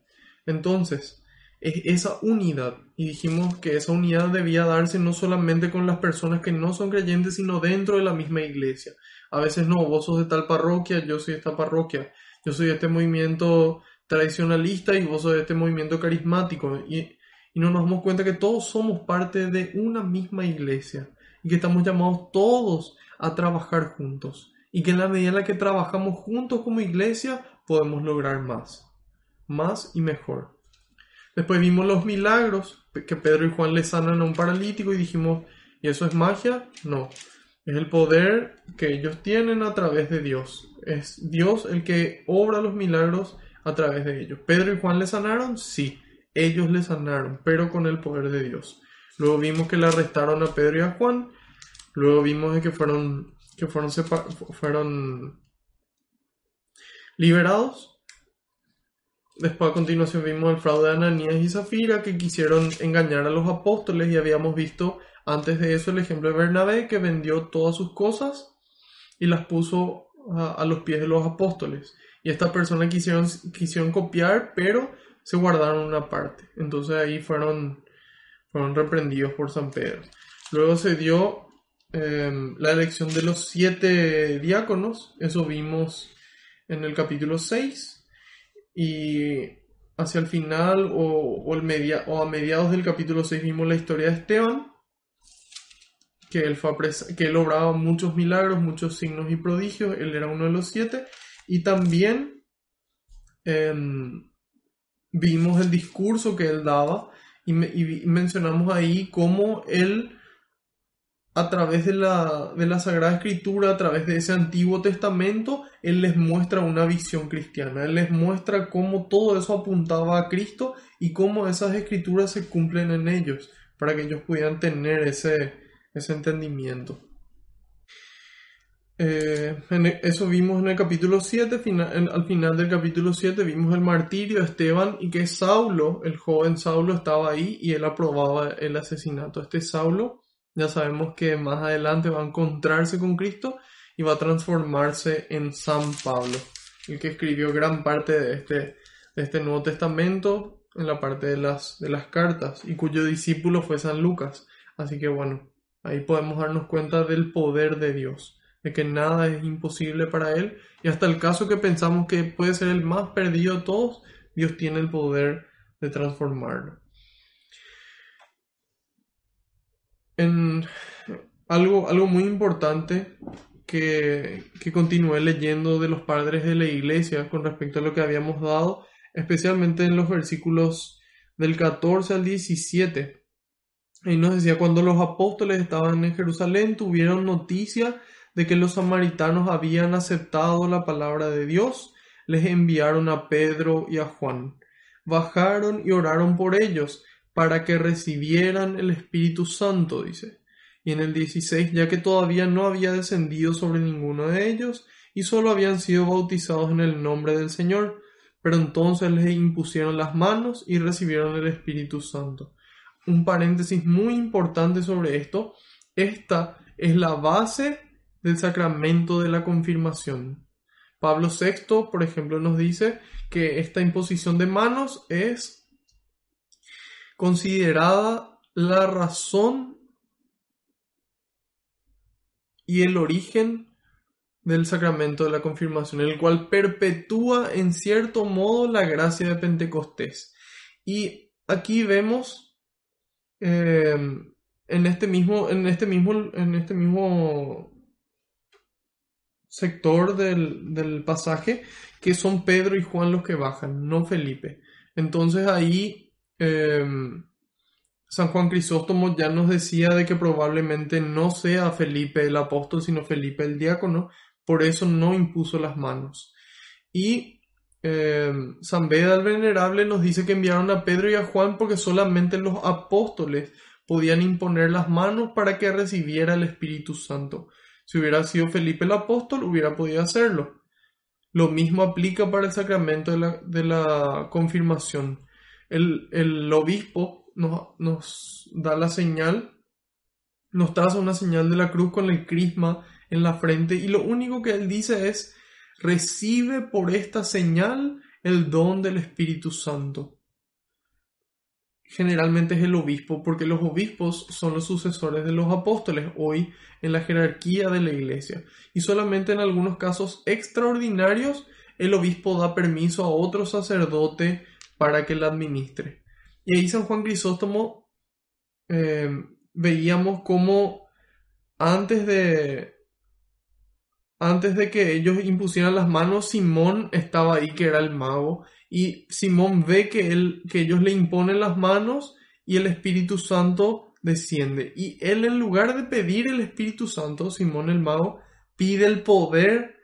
Entonces, es esa unidad. Y dijimos que esa unidad debía darse no solamente con las personas que no son creyentes, sino dentro de la misma iglesia. A veces no, vos sos de tal parroquia, yo soy de esta parroquia. Yo soy de este movimiento tradicionalista y vos de este movimiento carismático. Y y no nos damos cuenta que todos somos parte de una misma iglesia y que estamos llamados todos a trabajar juntos y que en la medida en la que trabajamos juntos como iglesia podemos lograr más, más y mejor. Después vimos los milagros, que Pedro y Juan le sanan a un paralítico y dijimos, ¿y eso es magia? No, es el poder que ellos tienen a través de Dios. Es Dios el que obra los milagros a través de ellos. ¿Pedro y Juan le sanaron? Sí, ellos le sanaron, pero con el poder de Dios. Luego vimos que le arrestaron a Pedro y a Juan. Luego vimos que fueron, que fueron, fueron liberados. Después a continuación vimos el fraude de Ananías y Zafira que quisieron engañar a los apóstoles y habíamos visto antes de eso el ejemplo de Bernabé que vendió todas sus cosas y las puso a, los pies de los apóstoles. Y estas personas quisieron, quisieron copiar, pero se guardaron una parte. Entonces ahí fueron, fueron reprendidos por San Pedro. Luego se dio em, la elección de los siete diáconos. Eso vimos en el capítulo 6. Y hacia el final o, el media, o a mediados del capítulo 6 vimos la historia de Esteban que él, fue que él obraba muchos milagros, muchos signos y prodigios, él era uno de los siete, y también em, vimos el discurso que él daba y, mencionamos ahí cómo él a través de la, de la Sagrada Escritura, a través de ese Antiguo Testamento, Él les muestra una visión cristiana, Él les muestra cómo todo eso apuntaba a Cristo y cómo esas escrituras se cumplen en ellos, para que ellos pudieran tener ese, ese entendimiento. Eh, e, eso vimos en el capítulo 7, al final del capítulo 7 vimos el martirio de Esteban y que Saulo, el joven Saulo, estaba ahí y él aprobaba el asesinato. Este Saulo ya sabemos que más adelante va a encontrarse con Cristo y va a transformarse en San Pablo, el que escribió gran parte de este, de este Nuevo Testamento en la parte de las, de las cartas y cuyo discípulo fue San Lucas. Así que bueno, Ahí podemos darnos cuenta del poder de Dios, de que nada es imposible para Él y hasta el caso que pensamos que puede ser el más perdido de todos, Dios tiene el poder de transformarlo. En algo, algo muy importante que, que continué leyendo de los padres de la iglesia con respecto a lo que habíamos dado, especialmente en los versículos del 14 al 17 y nos decía, cuando los apóstoles estaban en Jerusalén, tuvieron noticia de que los samaritanos habían aceptado la palabra de Dios, les enviaron a Pedro y a Juan. Bajaron y oraron por ellos para que recibieran el Espíritu Santo, dice. Y en el 16, ya que todavía no había descendido sobre ninguno de ellos, y solo habían sido bautizados en el nombre del Señor, pero entonces les impusieron las manos y recibieron el Espíritu Santo un paréntesis muy importante sobre esto. Esta es la base del sacramento de la confirmación. Pablo VI, por ejemplo, nos dice que esta imposición de manos es considerada la razón y el origen del sacramento de la confirmación, el cual perpetúa en cierto modo la gracia de Pentecostés. Y aquí vemos Em, en este mismo, en este mismo, en este mismo sector del, pasaje, que son Pedro y Juan los que bajan, no Felipe. Entonces ahí em, San Juan Crisóstomo ya nos decía de que probablemente no sea Felipe el apóstol, sino Felipe el diácono, por eso no impuso las manos. Y eh, San Beda el Venerable nos dice que enviaron a Pedro y a Juan porque solamente los apóstoles podían imponer las manos para que recibiera el Espíritu Santo. Si hubiera sido Felipe el apóstol, hubiera podido hacerlo. Lo mismo aplica para el sacramento de la, confirmación. El, obispo nos, nos, da la señal, nos traza una señal de la cruz con el crisma en la frente y lo único que él dice es recibe por esta señal el don del Espíritu Santo. Generalmente es el obispo, porque los obispos son los sucesores de los apóstoles hoy en la jerarquía de la iglesia. Y solamente en algunos casos extraordinarios el obispo da permiso a otro sacerdote para que la administre. Y ahí San Juan Crisóstomo eh, veíamos cómo antes de, antes de que ellos impusieran las manos, Simón estaba ahí, que era el mago, y Simón ve que, él, que ellos le imponen las manos y el Espíritu Santo desciende. Y él, en lugar de pedir el Espíritu Santo, Simón el mago, pide el poder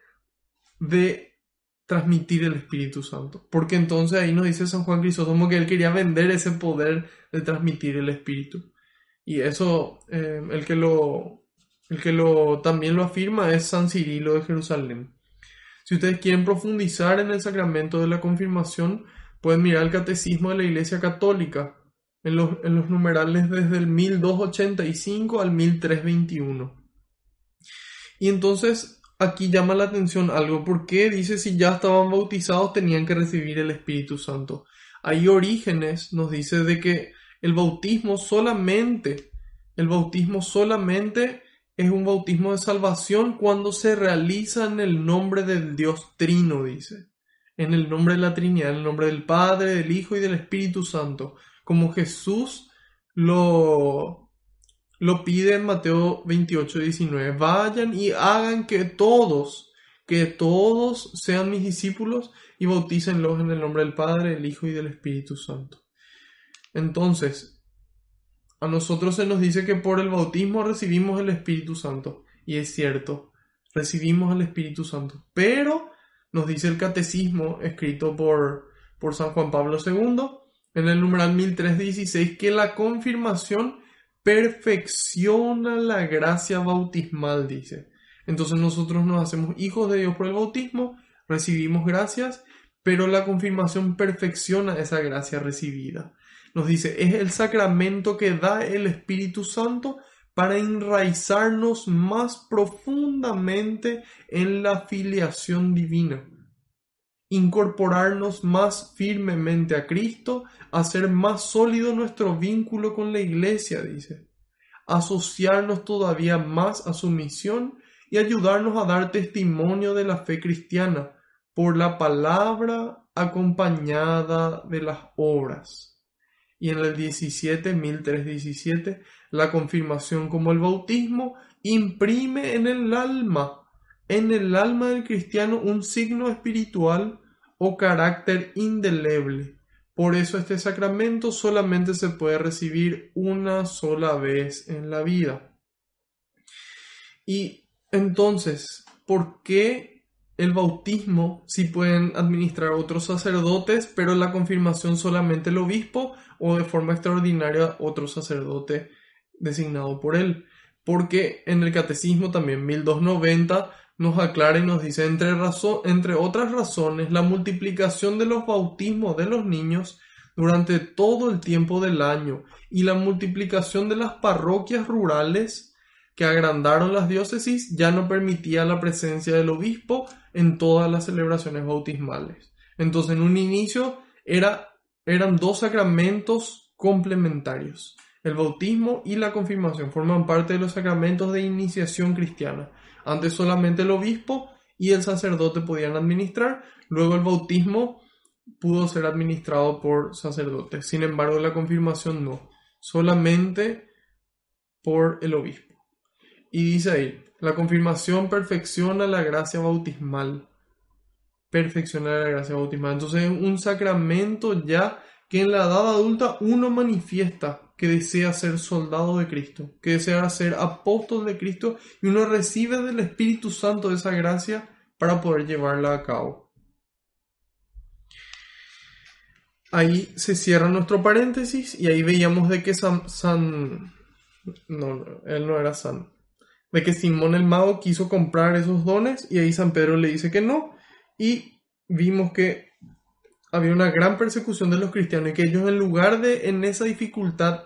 de transmitir el Espíritu Santo. Porque entonces ahí nos dice San Juan Crisóstomo que él quería vender ese poder de transmitir el Espíritu. Y eso, eh, el que lo el que lo, también lo afirma es San Cirilo de Jerusalén. Si ustedes quieren profundizar en el sacramento de la confirmación, pueden mirar el catecismo de la Iglesia Católica en los, numerales desde el 1285 al 1321. Y entonces aquí llama la atención algo, porque dice si ya estaban bautizados tenían que recibir el Espíritu Santo? Hay orígenes, nos dice de que el bautismo solamente, el bautismo solamente es un bautismo de salvación cuando se realiza en el nombre del Dios Trino, dice. En el nombre de la Trinidad, en el nombre del Padre, del Hijo y del Espíritu Santo. Como Jesús lo, lo pide en Mateo 28, 19. Vayan y hagan que todos, que todos sean mis discípulos y bautícenlos en el nombre del Padre, del Hijo y del Espíritu Santo. Entonces, a nosotros se nos dice que por el bautismo recibimos el Espíritu Santo. Y es cierto, recibimos el Espíritu Santo. Pero nos dice el catecismo escrito por, por San Juan Pablo II en el numeral 1316 que la confirmación perfecciona la gracia bautismal, dice. Entonces nosotros nos hacemos hijos de Dios por el bautismo, recibimos gracias, pero la confirmación perfecciona esa gracia recibida nos dice, es el sacramento que da el Espíritu Santo para enraizarnos más profundamente en la filiación divina, incorporarnos más firmemente a Cristo, hacer más sólido nuestro vínculo con la Iglesia, dice, asociarnos todavía más a su misión y ayudarnos a dar testimonio de la fe cristiana por la palabra acompañada de las obras y en el 17, 1317, la confirmación como el bautismo imprime en el alma, en el alma del cristiano un signo espiritual o carácter indeleble. Por eso este sacramento solamente se puede recibir una sola vez en la vida. Y entonces, ¿por qué el bautismo sí pueden administrar otros sacerdotes, pero la confirmación solamente el obispo o de forma extraordinaria otro sacerdote designado por él. Porque en el catecismo también 1290 nos aclara y nos dice, entre, entre otras razones, la multiplicación de los bautismos de los niños durante todo el tiempo del año y la multiplicación de las parroquias rurales que agrandaron las diócesis ya no permitía la presencia del obispo en todas las celebraciones bautismales. Entonces, en un inicio era, eran dos sacramentos complementarios. El bautismo y la confirmación forman parte de los sacramentos de iniciación cristiana. Antes solamente el obispo y el sacerdote podían administrar, luego el bautismo pudo ser administrado por sacerdotes. Sin embargo, la confirmación no, solamente por el obispo. Y dice ahí, la confirmación perfecciona la gracia bautismal. Perfecciona la gracia bautismal. Entonces es un sacramento ya que en la edad adulta uno manifiesta que desea ser soldado de Cristo, que desea ser apóstol de Cristo y uno recibe del Espíritu Santo esa gracia para poder llevarla a cabo. Ahí se cierra nuestro paréntesis y ahí veíamos de que San, San no, él no era San, de que Simón el mago quiso comprar esos dones y ahí San Pedro le dice que no y vimos que había una gran persecución de los cristianos y que ellos en lugar de en esa dificultad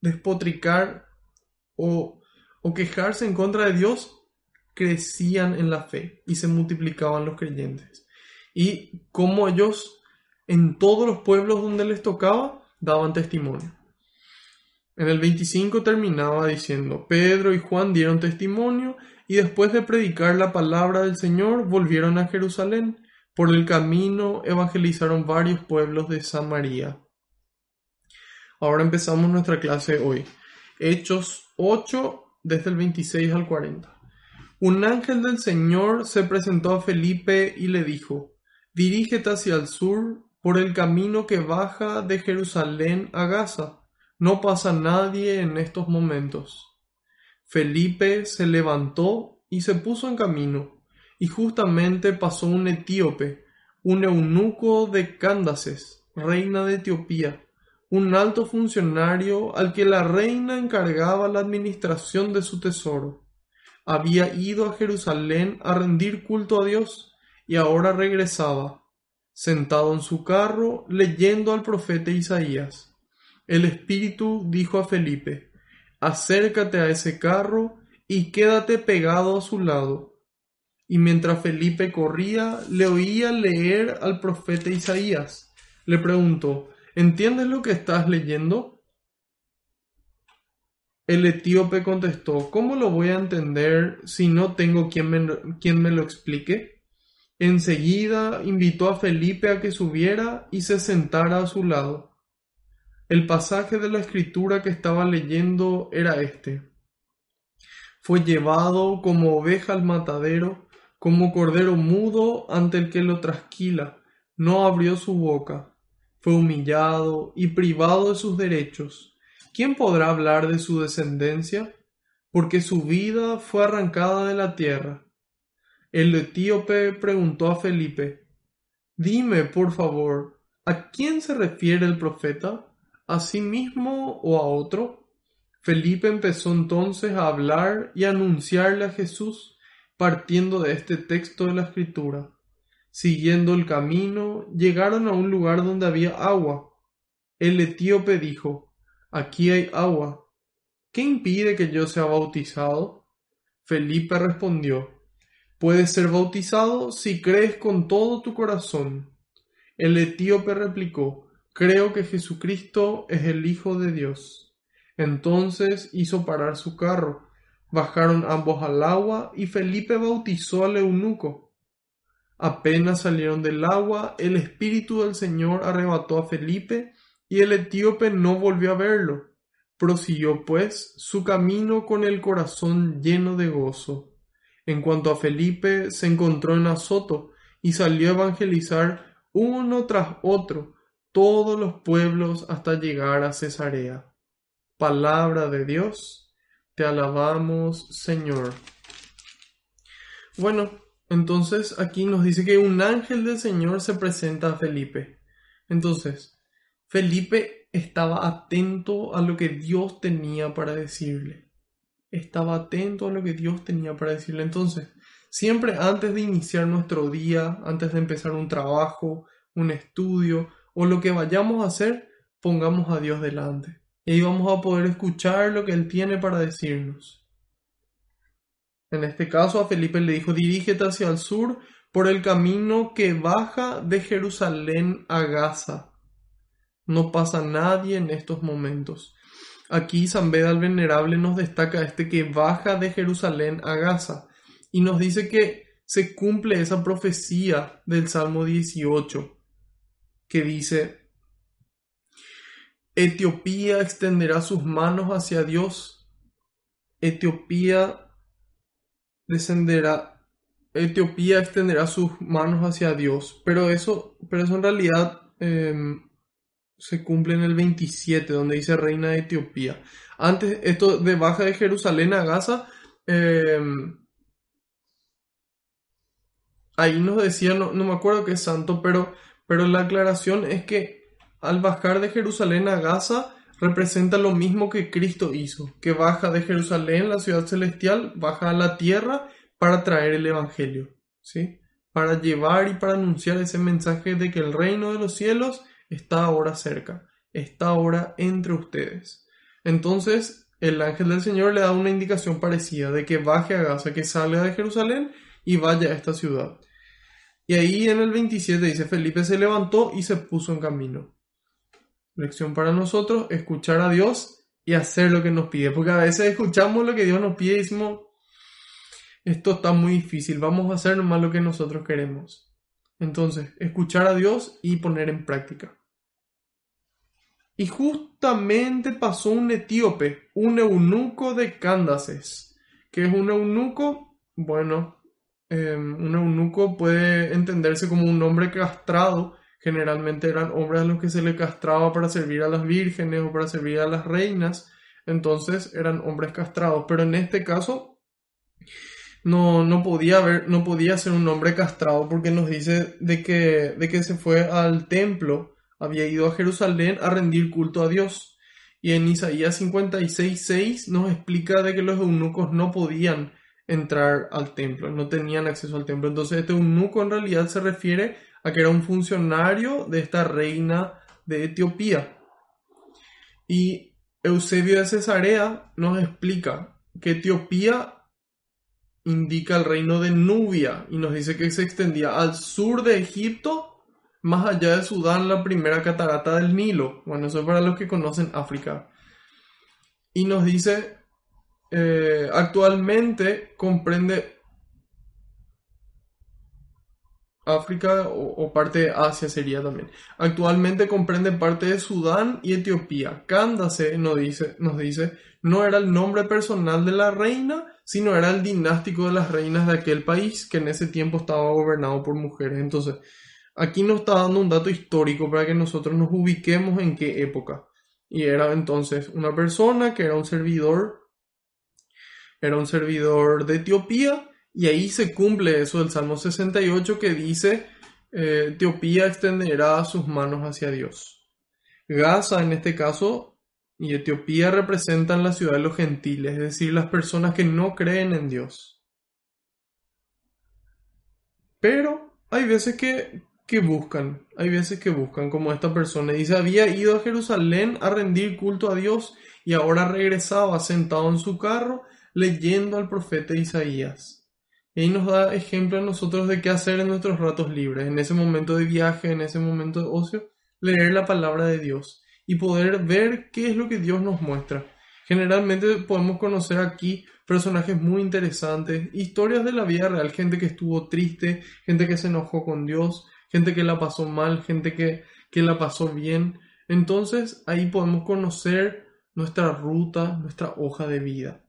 despotricar o, o quejarse en contra de Dios, crecían en la fe y se multiplicaban los creyentes. Y como ellos en todos los pueblos donde les tocaba daban testimonio. En el 25 terminaba diciendo, Pedro y Juan dieron testimonio y después de predicar la palabra del Señor volvieron a Jerusalén. Por el camino evangelizaron varios pueblos de Samaria. Ahora empezamos nuestra clase hoy. Hechos 8 desde el 26 al 40. un ángel del Señor se presentó a Felipe y le dijo, Dirígete hacia el sur por el camino que baja de Jerusalén a Gaza. No pasa nadie en estos momentos. Felipe se levantó y se puso en camino, y justamente pasó un etíope, un eunuco de Cándaces, reina de Etiopía, un alto funcionario al que la reina encargaba la administración de su tesoro. Había ido a Jerusalén a rendir culto a Dios y ahora regresaba, sentado en su carro, leyendo al profeta Isaías. El Espíritu dijo a Felipe, acércate a ese carro y quédate pegado a su lado. Y mientras Felipe corría, le oía leer al profeta Isaías. Le preguntó, ¿entiendes lo que estás leyendo? El etíope contestó, ¿cómo lo voy a entender si no tengo quien me, me lo explique? Enseguida invitó a Felipe a que subiera y se sentara a su lado. El pasaje de la escritura que estaba leyendo era este. Fue llevado como oveja al matadero, como cordero mudo ante el que lo trasquila, no abrió su boca. Fue humillado y privado de sus derechos. ¿Quién podrá hablar de su descendencia? Porque su vida fue arrancada de la tierra el etíope preguntó a Felipe, Dime, por favor, ¿a quién se refiere el profeta? ¿A sí mismo o a otro? Felipe empezó entonces a hablar y a anunciarle a Jesús partiendo de este texto de la Escritura. Siguiendo el camino, llegaron a un lugar donde había agua. El etíope dijo, Aquí hay agua. ¿Qué impide que yo sea bautizado? Felipe respondió, Puedes ser bautizado si crees con todo tu corazón. El etíope replicó, Creo que Jesucristo es el Hijo de Dios. Entonces hizo parar su carro. Bajaron ambos al agua y Felipe bautizó al eunuco. Apenas salieron del agua, el Espíritu del Señor arrebató a Felipe y el etíope no volvió a verlo. Prosiguió pues su camino con el corazón lleno de gozo. En cuanto a Felipe, se encontró en Azoto y salió a evangelizar uno tras otro todos los pueblos hasta llegar a Cesarea. Palabra de Dios, te alabamos Señor. Bueno, entonces aquí nos dice que un ángel del Señor se presenta a Felipe. Entonces, Felipe estaba atento a lo que Dios tenía para decirle estaba atento a lo que Dios tenía para decirle. Entonces, siempre antes de iniciar nuestro día, antes de empezar un trabajo, un estudio o lo que vayamos a hacer, pongamos a Dios delante. Y ahí vamos a poder escuchar lo que Él tiene para decirnos. En este caso a Felipe le dijo, dirígete hacia el sur por el camino que baja de Jerusalén a Gaza. No pasa nadie en estos momentos. Aquí San Beda el Venerable nos destaca este que baja de Jerusalén a Gaza y nos dice que se cumple esa profecía del Salmo 18 que dice, Etiopía extenderá sus manos hacia Dios, Etiopía descenderá, Etiopía extenderá sus manos hacia Dios, pero eso, pero eso en realidad em, se cumple en el 27, donde dice reina de Etiopía. Antes, esto de baja de Jerusalén a Gaza, em, ahí nos decía, no, me acuerdo qué santo, pero, pero la aclaración es que al bajar de Jerusalén a Gaza representa lo mismo que Cristo hizo, que baja de Jerusalén, la ciudad celestial, baja a la tierra para traer el Evangelio, ¿sí? Para llevar y para anunciar ese mensaje de que el reino de los cielos está ahora cerca, está ahora entre ustedes. Entonces el ángel del Señor le da una indicación parecida de que baje a Gaza, que salga de Jerusalén y vaya a esta ciudad. Y ahí en el 27 dice, Felipe se levantó y se puso en camino. Lección para nosotros, escuchar a Dios y hacer lo que nos pide, porque a veces escuchamos lo que Dios nos pide y decimos, esto está muy difícil, vamos a hacer nomás lo que nosotros queremos. Entonces, escuchar a Dios y poner en práctica. Y justamente pasó un etíope, un eunuco de Cándaces, que es un eunuco bueno, em, un eunuco puede entenderse como un hombre castrado. Generalmente eran hombres a los que se le castraba para servir a las vírgenes o para servir a las reinas. Entonces eran hombres castrados. Pero en este caso no, no podía haber, no podía ser un hombre castrado porque nos dice de que, de que se fue al templo, había ido a Jerusalén a rendir culto a Dios. Y en Isaías 56.6 nos explica de que los eunucos no podían entrar al templo, no tenían acceso al templo. Entonces este eunuco en realidad se refiere a que era un funcionario de esta reina de Etiopía. Y Eusebio de Cesarea nos explica que Etiopía indica el reino de Nubia y nos dice que se extendía al sur de Egipto, más allá de Sudán, la primera catarata del Nilo. Bueno, eso es para los que conocen África. Y nos dice, eh, actualmente comprende África o, parte de Asia sería también. Actualmente comprende parte de Sudán y Etiopía. Candace nos dice, nos dice, no era el nombre personal de la reina, sino era el dinástico de las reinas de aquel país que en ese tiempo estaba gobernado por mujeres. Entonces, aquí nos está dando un dato histórico para que nosotros nos ubiquemos en qué época. Y era entonces una persona que era un servidor, era un servidor de Etiopía, y ahí se cumple eso del Salmo 68 que dice, eh, Etiopía extenderá sus manos hacia Dios. Gaza en este caso y Etiopía representan la ciudad de los gentiles, es decir, las personas que no creen en Dios. Pero hay veces que, que buscan, hay veces que buscan, como esta persona. Dice, había ido a Jerusalén a rendir culto a Dios y ahora regresaba sentado en su carro leyendo al profeta Isaías. Ahí nos da ejemplo a nosotros de qué hacer en nuestros ratos libres, en ese momento de viaje, en ese momento de ocio, leer la palabra de Dios y poder ver qué es lo que Dios nos muestra. Generalmente podemos conocer aquí personajes muy interesantes, historias de la vida real, gente que estuvo triste, gente que se enojó con Dios, gente que la pasó mal, gente que, que la pasó bien. Entonces ahí podemos conocer nuestra ruta, nuestra hoja de vida.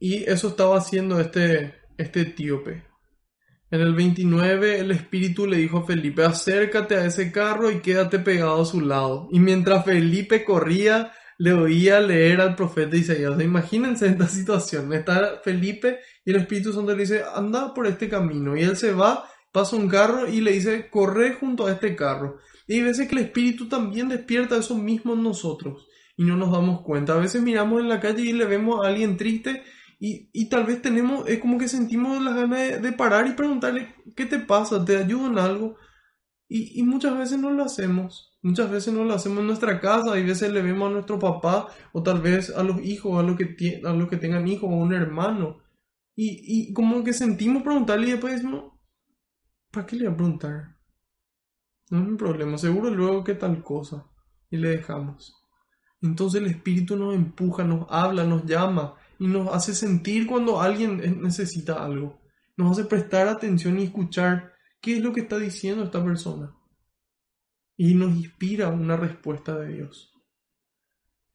Y eso estaba haciendo este, este etíope. En el 29 el espíritu le dijo a Felipe, acércate a ese carro y quédate pegado a su lado. Y mientras Felipe corría, le oía leer al profeta Isaías. imagínense esta situación. Está Felipe y el Espíritu Santo le dice, anda por este camino. Y él se va, pasa un carro y le dice, corre junto a este carro. Y hay veces que el Espíritu también despierta eso mismo en nosotros y no nos damos cuenta. A veces miramos en la calle y le vemos a alguien triste y, tal vez tenemos, es como que sentimos las ganas de, parar y preguntarle, ¿qué te pasa? ¿Te ayudo en algo? Y, muchas veces no lo hacemos. Muchas veces no lo hacemos en nuestra casa. Hay veces le vemos a nuestro papá o tal vez a los hijos, a los que, a los que tengan hijos o un hermano. Y, y como que sentimos preguntarle y después decimos, ¿para qué le voy a preguntar? No es un problema. Seguro luego que tal cosa. Y le dejamos. Entonces el Espíritu nos empuja, nos habla, nos llama y nos hace sentir cuando alguien necesita algo. Nos hace prestar atención y escuchar qué es lo que está diciendo esta persona. Y nos inspira una respuesta de Dios.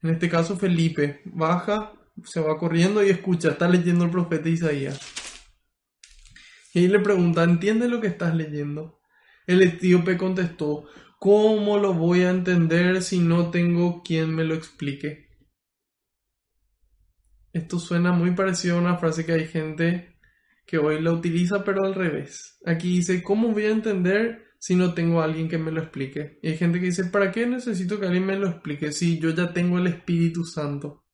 En este caso Felipe baja, se va corriendo y escucha, está leyendo el profeta Isaías. Y le pregunta, ¿entiendes lo que estás leyendo? El etíope contestó, ¿cómo lo voy a entender si no tengo quien me lo explique? Esto suena muy parecido a una frase que hay gente que hoy la utiliza, pero al revés. Aquí dice, ¿cómo voy a entender si no tengo a alguien que me lo explique? Y hay gente que dice, ¿para qué necesito que alguien me lo explique si yo ya tengo el Espíritu Santo?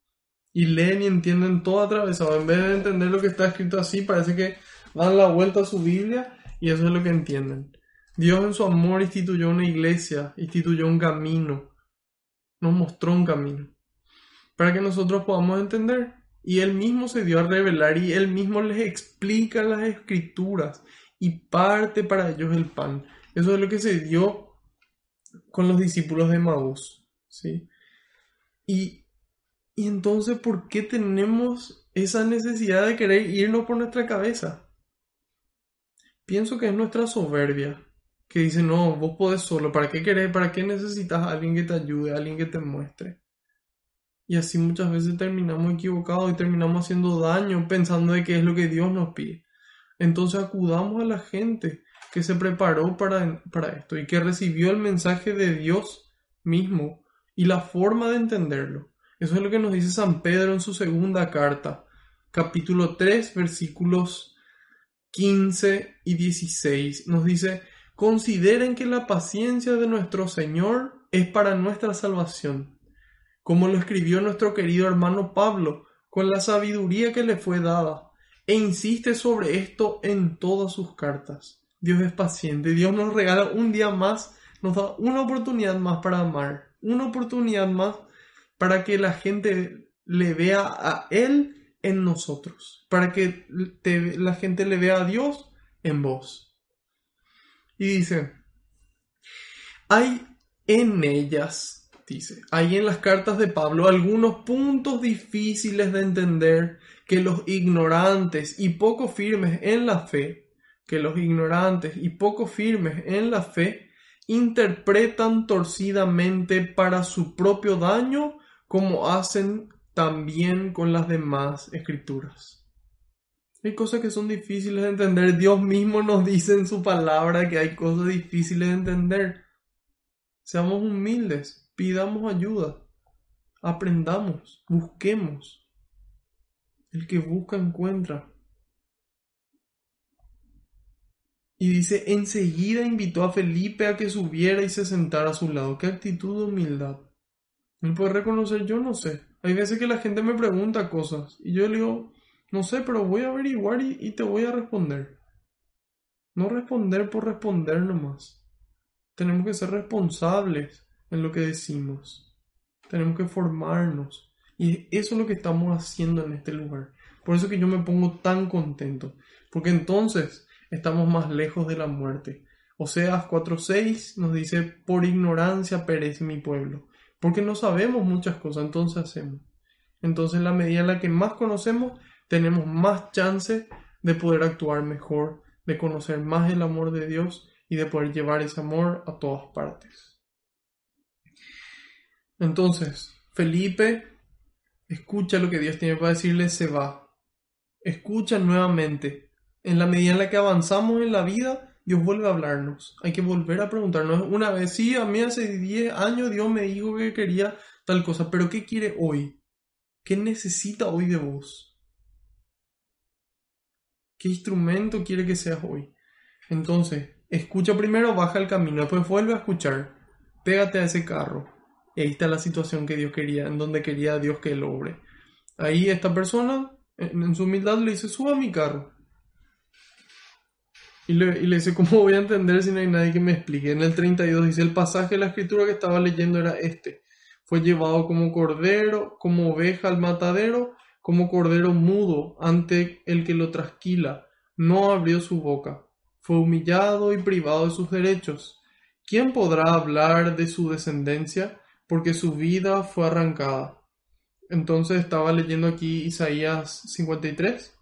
Y leen y entienden todo atravesado. En vez de entender lo que está escrito así, parece que dan la vuelta a su Biblia y eso es lo que entienden. Dios en su amor instituyó una iglesia, instituyó un camino, nos mostró un camino, para que nosotros podamos entender y él mismo se dio a revelar y él mismo les explica las escrituras y parte para ellos el pan. Eso es lo que se dio con los discípulos de Maús. ¿sí? Y, y entonces, ¿por qué tenemos esa necesidad de querer irnos por nuestra cabeza? Pienso que es nuestra soberbia, que dice, no, vos podés solo, ¿para qué querés? ¿Para qué necesitas a alguien que te ayude, a alguien que te muestre? Y así muchas veces terminamos equivocados y terminamos haciendo daño pensando de qué es lo que Dios nos pide. Entonces acudamos a la gente que se preparó para, para esto y que recibió el mensaje de Dios mismo y la forma de entenderlo. Eso es lo que nos dice San Pedro en su segunda carta, capítulo 3, versículos 15 y 16. Nos dice, consideren que la paciencia de nuestro Señor es para nuestra salvación como lo escribió nuestro querido hermano Pablo, con la sabiduría que le fue dada, e insiste sobre esto en todas sus cartas. Dios es paciente, Dios nos regala un día más, nos da una oportunidad más para amar, una oportunidad más para que la gente le vea a Él en nosotros, para que la gente le vea a Dios en vos. Y dice, hay en ellas dice, hay en las cartas de Pablo algunos puntos difíciles de entender que los ignorantes y poco firmes en la fe, que los ignorantes y poco firmes en la fe interpretan torcidamente para su propio daño como hacen también con las demás escrituras. Hay cosas que son difíciles de entender. Dios mismo nos dice en su palabra que hay cosas difíciles de entender. Seamos humildes pidamos ayuda, aprendamos, busquemos. El que busca encuentra. Y dice, enseguida invitó a Felipe a que subiera y se sentara a su lado. Qué actitud de humildad. Él puede reconocer, yo no sé. Hay veces que la gente me pregunta cosas y yo le digo, no sé, pero voy a averiguar y, y te voy a responder. No responder por responder nomás. Tenemos que ser responsables en lo que decimos. Tenemos que formarnos. Y eso es lo que estamos haciendo en este lugar. Por eso que yo me pongo tan contento. Porque entonces estamos más lejos de la muerte. Oseas 4.6 nos dice, por ignorancia perece mi pueblo. Porque no sabemos muchas cosas, entonces hacemos. Entonces, en la medida en la que más conocemos, tenemos más chance de poder actuar mejor, de conocer más el amor de Dios y de poder llevar ese amor a todas partes. Entonces, Felipe escucha lo que Dios tiene para decirle, se va. Escucha nuevamente. En la medida en la que avanzamos en la vida, Dios vuelve a hablarnos. Hay que volver a preguntarnos. Una vez, sí, a mí hace 10 años Dios me dijo que quería tal cosa, pero ¿qué quiere hoy? ¿Qué necesita hoy de vos? ¿Qué instrumento quiere que seas hoy? Entonces, escucha primero, baja el camino, después vuelve a escuchar. Pégate a ese carro, ahí está la situación que Dios quería, en donde quería Dios que él obre. Ahí esta persona, en, su humildad, le dice, suba a mi carro. Y le, y le, dice, ¿cómo voy a entender si no hay nadie que me explique? En el 32 dice, el pasaje de la escritura que estaba leyendo era este. Fue llevado como cordero, como oveja al matadero, como cordero mudo ante el que lo trasquila. No abrió su boca. Fue humillado y privado de sus derechos. ¿Quién podrá hablar de su descendencia? Porque su vida fue arrancada. Entonces estaba leyendo aquí Isaías 53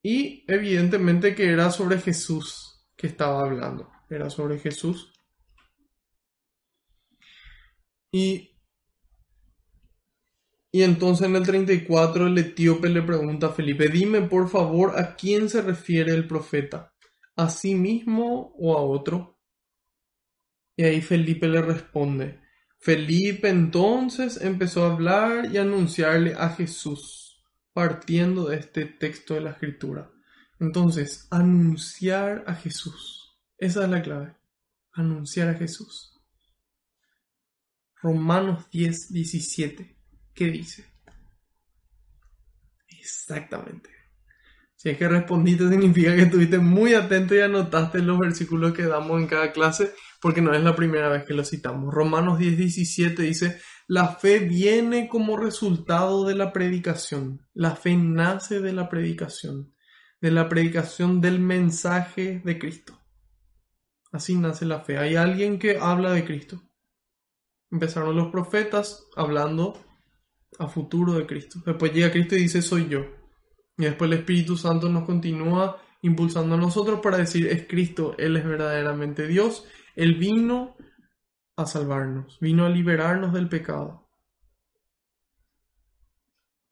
y evidentemente que era sobre Jesús que estaba hablando, era sobre Jesús. Y, y entonces en el 34 el etíope le pregunta a Felipe, dime por favor a quién se refiere el profeta, a sí mismo o a otro. Y ahí Felipe le responde, Felipe entonces empezó a hablar y anunciarle a Jesús, partiendo de este texto de la escritura. Entonces, anunciar a Jesús. Esa es la clave. Anunciar a Jesús. Romanos 10, 17. ¿Qué dice? Exactamente. Si es que respondiste significa que estuviste muy atento y anotaste los versículos que damos en cada clase porque no es la primera vez que lo citamos. Romanos 10, 17 dice, la fe viene como resultado de la predicación. La fe nace de la predicación, de la predicación del mensaje de Cristo. Así nace la fe. Hay alguien que habla de Cristo. Empezaron los profetas hablando a futuro de Cristo. Después llega Cristo y dice, soy yo. Y después el Espíritu Santo nos continúa impulsando a nosotros para decir, es Cristo, Él es verdaderamente Dios él vino a salvarnos, vino a liberarnos del pecado.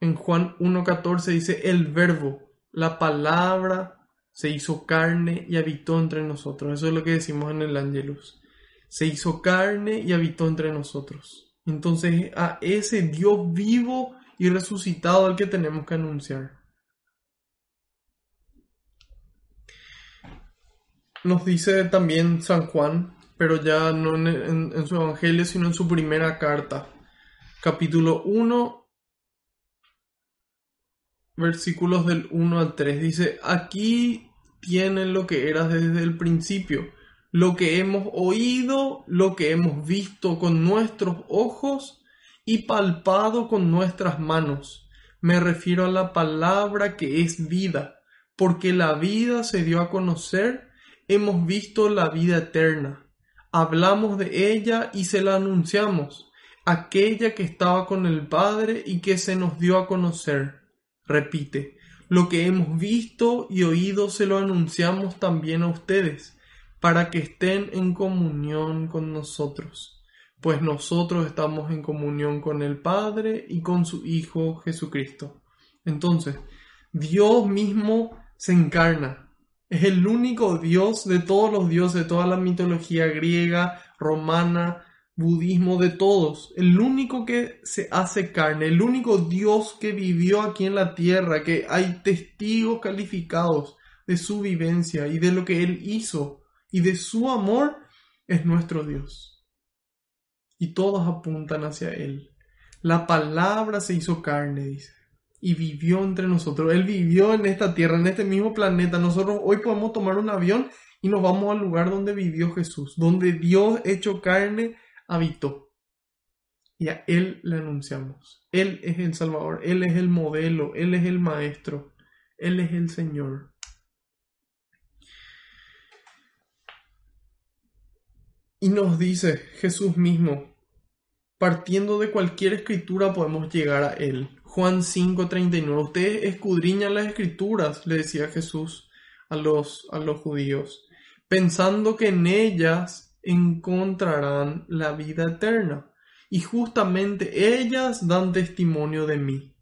En Juan 1.14 dice, el verbo, la palabra se hizo carne y habitó entre nosotros. Eso es lo que decimos en el Angelus. Se hizo carne y habitó entre nosotros. Entonces a ese Dios vivo y resucitado al que tenemos que anunciar. Nos dice también San Juan, pero ya no en, su evangelio, sino en su primera carta, capítulo 1, versículos del 1 al 3. Dice, aquí tienen lo que era desde el principio, lo que hemos oído, lo que hemos visto con nuestros ojos y palpado con nuestras manos. Me refiero a la palabra que es vida, porque la vida se dio a conocer hemos visto la vida eterna. Hablamos de ella y se la anunciamos, aquella que estaba con el Padre y que se nos dio a conocer. Repite, lo que hemos visto y oído se lo anunciamos también a ustedes, para que estén en comunión con nosotros, pues nosotros estamos en comunión con el Padre y con su Hijo Jesucristo. Entonces, Dios mismo se encarna, es el único dios de todos los dioses, de toda la mitología griega, romana, budismo, de todos. El único que se hace carne, el único dios que vivió aquí en la tierra, que hay testigos calificados de su vivencia y de lo que él hizo y de su amor, es nuestro Dios. Y todos apuntan hacia él. La palabra se hizo carne, dice y vivió entre nosotros. Él vivió en esta tierra, en este mismo planeta. Nosotros hoy podemos tomar un avión y nos vamos al lugar donde vivió Jesús, donde Dios hecho carne habitó. Y a Él le anunciamos. Él es el Salvador, Él es el modelo, Él es el Maestro, Él es el Señor. Y nos dice Jesús mismo, partiendo de cualquier escritura podemos llegar a Él. Juan 5:39. Ustedes escudriñan las escrituras, le decía Jesús a los, a los judíos, pensando que en ellas encontrarán la vida eterna. Y justamente ellas dan testimonio de mí.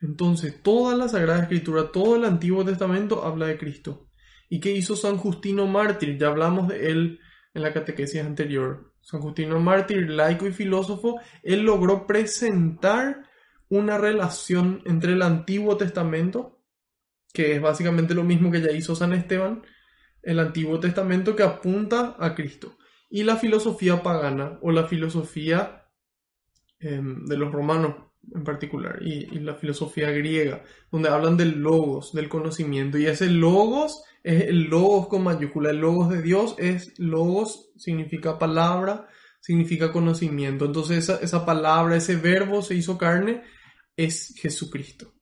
Entonces, toda la Sagrada Escritura, todo el Antiguo Testamento habla de Cristo. ¿Y qué hizo San Justino Mártir? Ya hablamos de él en la catequesis anterior. San Justino Mártir, laico y filósofo, él logró presentar una relación entre el Antiguo Testamento, que es básicamente lo mismo que ya hizo San Esteban, el Antiguo Testamento que apunta a Cristo, y la filosofía pagana o la filosofía em, de los romanos en particular, y, y, la filosofía griega, donde hablan del logos, del conocimiento, y ese logos es el logos con mayúscula, el logos de Dios es logos, significa palabra, significa conocimiento. Entonces esa, esa, palabra, ese verbo se hizo carne es Jesucristo.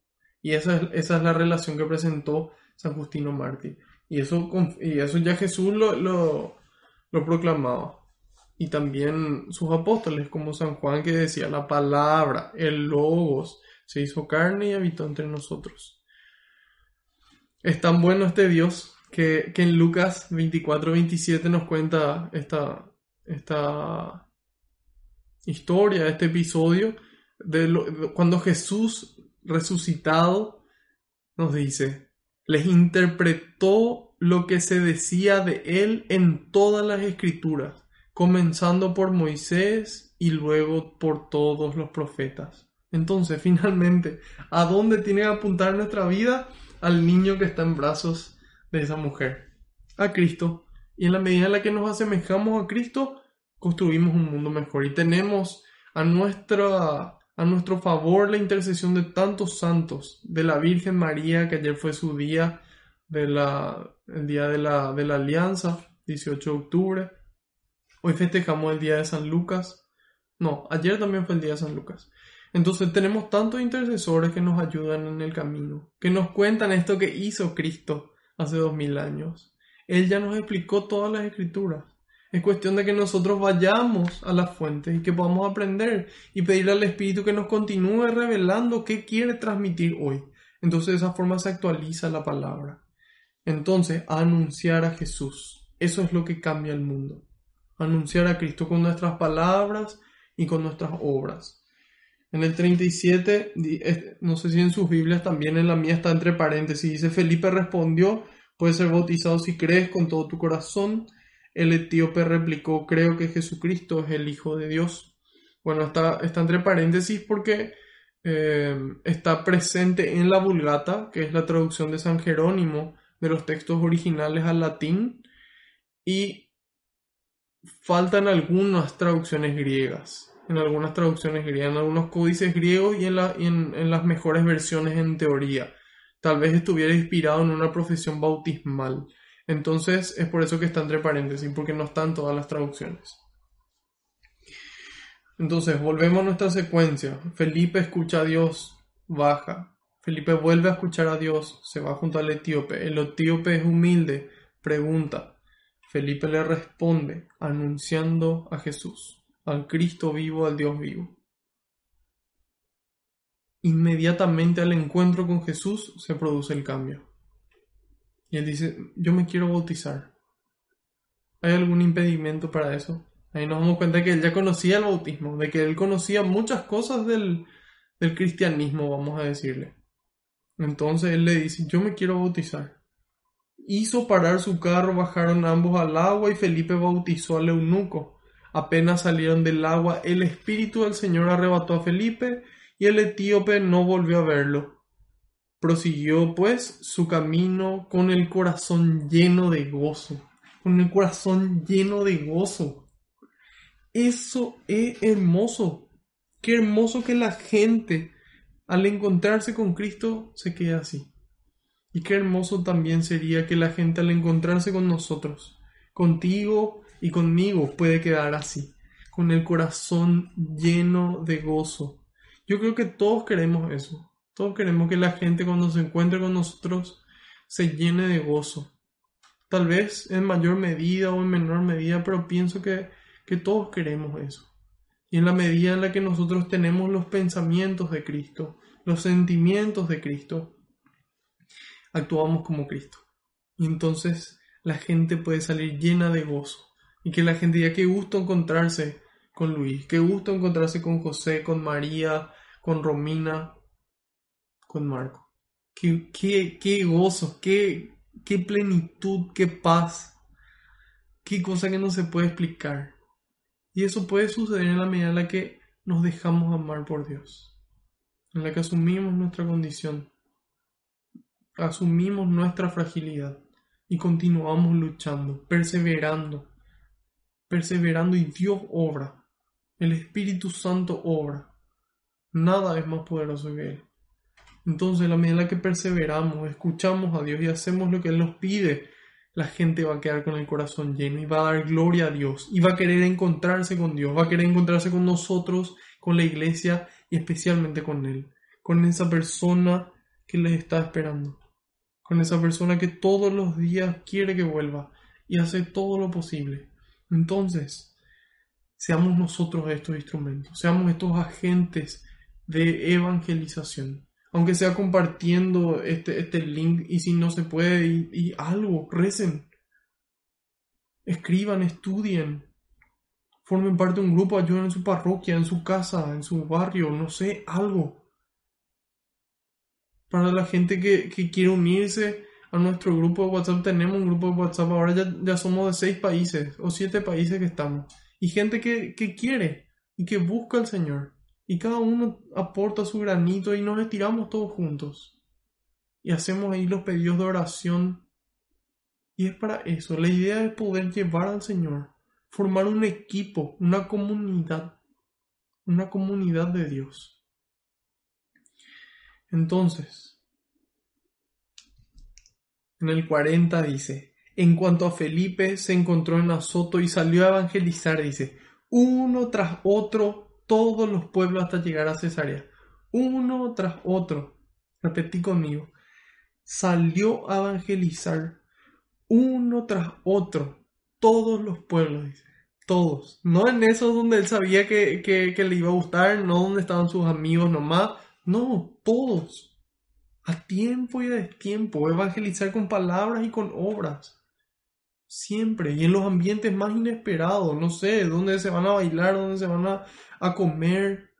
Y esa es, esa es la relación que presentó San Justino Mártir. Y eso, y eso ya Jesús lo, lo, lo proclamaba. Y también sus apóstoles, como San Juan, que decía, la palabra, el logos, se hizo carne y habitó entre nosotros. Es tan bueno este Dios que, que en Lucas 24, 27 nos cuenta esta, esta historia, este episodio de, cuando Jesús resucitado nos dice, les interpretó lo que se decía de él en todas las escrituras, comenzando por Moisés y luego por todos los profetas. Entonces, finalmente, ¿a dónde tiene que apuntar nuestra vida? Al niño que está en brazos de esa mujer, a Cristo. Y en la medida en la que nos asemejamos a Cristo, construimos un mundo mejor y tenemos a nuestra a nuestro favor la intercesión de tantos santos, de la Virgen María, que ayer fue su día, de la, el día de la, de la Alianza, 18 de octubre. Hoy festejamos el día de San Lucas. No, ayer también fue el día de San Lucas. Entonces tenemos tantos intercesores que nos ayudan en el camino, que nos cuentan esto que hizo Cristo hace dos mil años. Él ya nos explicó todas las escrituras. Es cuestión de que nosotros vayamos a la fuente y que podamos aprender y pedirle al Espíritu que nos continúe revelando qué quiere transmitir hoy. Entonces de esa forma se actualiza la palabra. Entonces, anunciar a Jesús. Eso es lo que cambia el mundo. Anunciar a Cristo con nuestras palabras y con nuestras obras. En el 37, no sé si en sus Biblias también, en la mía está entre paréntesis, dice, Felipe respondió, puedes ser bautizado si crees con todo tu corazón. El etíope replicó, creo que Jesucristo es el Hijo de Dios. Bueno, está, entre paréntesis porque eh, está presente en la Vulgata, que es la traducción de San Jerónimo de los textos originales al latín, y faltan algunas traducciones griegas en algunas traducciones griegas, en algunos códices griegos y, en, la, en, las mejores versiones en teoría. Tal vez estuviera inspirado en una profesión bautismal. Entonces es por eso que está entre paréntesis, porque no están todas las traducciones. Entonces, volvemos a nuestra secuencia. Felipe escucha a Dios, baja. Felipe vuelve a escuchar a Dios, se va junto al etíope. El etíope es humilde, pregunta. Felipe le responde, anunciando a Jesús al Cristo vivo, al Dios vivo. Inmediatamente al encuentro con Jesús se produce el cambio. Y él dice, yo me quiero bautizar. ¿Hay algún impedimento para eso? Ahí nos damos cuenta que él ya conocía el bautismo, de que él conocía muchas cosas del, del cristianismo, vamos a decirle. Entonces él le dice, yo me quiero bautizar. Hizo parar su carro, bajaron ambos al agua y Felipe bautizó al eunuco. Apenas salieron del agua, el Espíritu del Señor arrebató a Felipe y el etíope no volvió a verlo. Prosiguió pues su camino con el corazón lleno de gozo, con el corazón lleno de gozo. Eso es hermoso. Qué hermoso que la gente al encontrarse con Cristo se quede así. Y qué hermoso también sería que la gente al encontrarse con nosotros, contigo, y conmigo puede quedar así, con el corazón lleno de gozo. Yo creo que todos queremos eso. Todos queremos que la gente cuando se encuentre con nosotros se llene de gozo. Tal vez en mayor medida o en menor medida, pero pienso que, que todos queremos eso. Y en la medida en la que nosotros tenemos los pensamientos de Cristo, los sentimientos de Cristo, actuamos como Cristo. Y entonces la gente puede salir llena de gozo. Y que la gente diga qué gusto encontrarse con Luis, qué gusto encontrarse con José, con María, con Romina, con Marco. Qué, qué, qué gozo, qué, qué plenitud, qué paz, qué cosa que no se puede explicar. Y eso puede suceder en la medida en la que nos dejamos amar por Dios, en la que asumimos nuestra condición, asumimos nuestra fragilidad y continuamos luchando, perseverando perseverando y Dios obra. El Espíritu Santo obra. Nada es más poderoso que Él. Entonces, la medida en la que perseveramos, escuchamos a Dios y hacemos lo que Él nos pide, la gente va a quedar con el corazón lleno y va a dar gloria a Dios y va a querer encontrarse con Dios, va a querer encontrarse con nosotros, con la iglesia y especialmente con Él, con esa persona que les está esperando, con esa persona que todos los días quiere que vuelva y hace todo lo posible entonces, seamos nosotros estos instrumentos, seamos estos agentes de evangelización. Aunque sea compartiendo este, este link y si no se puede, y, algo, recen. Escriban, estudien, formen parte de un grupo, ayuden en su parroquia, en su casa, en su barrio, no sé, algo. Para la gente que, que quiere unirse, a nuestro grupo de WhatsApp. Tenemos un grupo de WhatsApp, ahora ya, ya somos de seis países o siete países que estamos. Y gente que, que quiere y que busca al Señor. Y cada uno aporta su granito y nos estiramos todos juntos. Y hacemos ahí los pedidos de oración. Y es para eso. La idea es poder llevar al Señor. Formar un equipo, una comunidad. Una comunidad de Dios. Entonces, en el 40 dice, en cuanto a Felipe se encontró en Azoto y salió a evangelizar, dice, uno tras otro, todos los pueblos hasta llegar a Cesarea. Uno tras otro. Repetí conmigo. Salió a evangelizar uno tras otro, todos los pueblos. Todos. No en esos donde él sabía que, que le iba a gustar, no donde estaban sus amigos nomás. No, todos a tiempo y a destiempo, evangelizar con palabras y con obras. Siempre, y en los ambientes más inesperados, no sé, dónde se van a bailar, dónde se van a, a comer,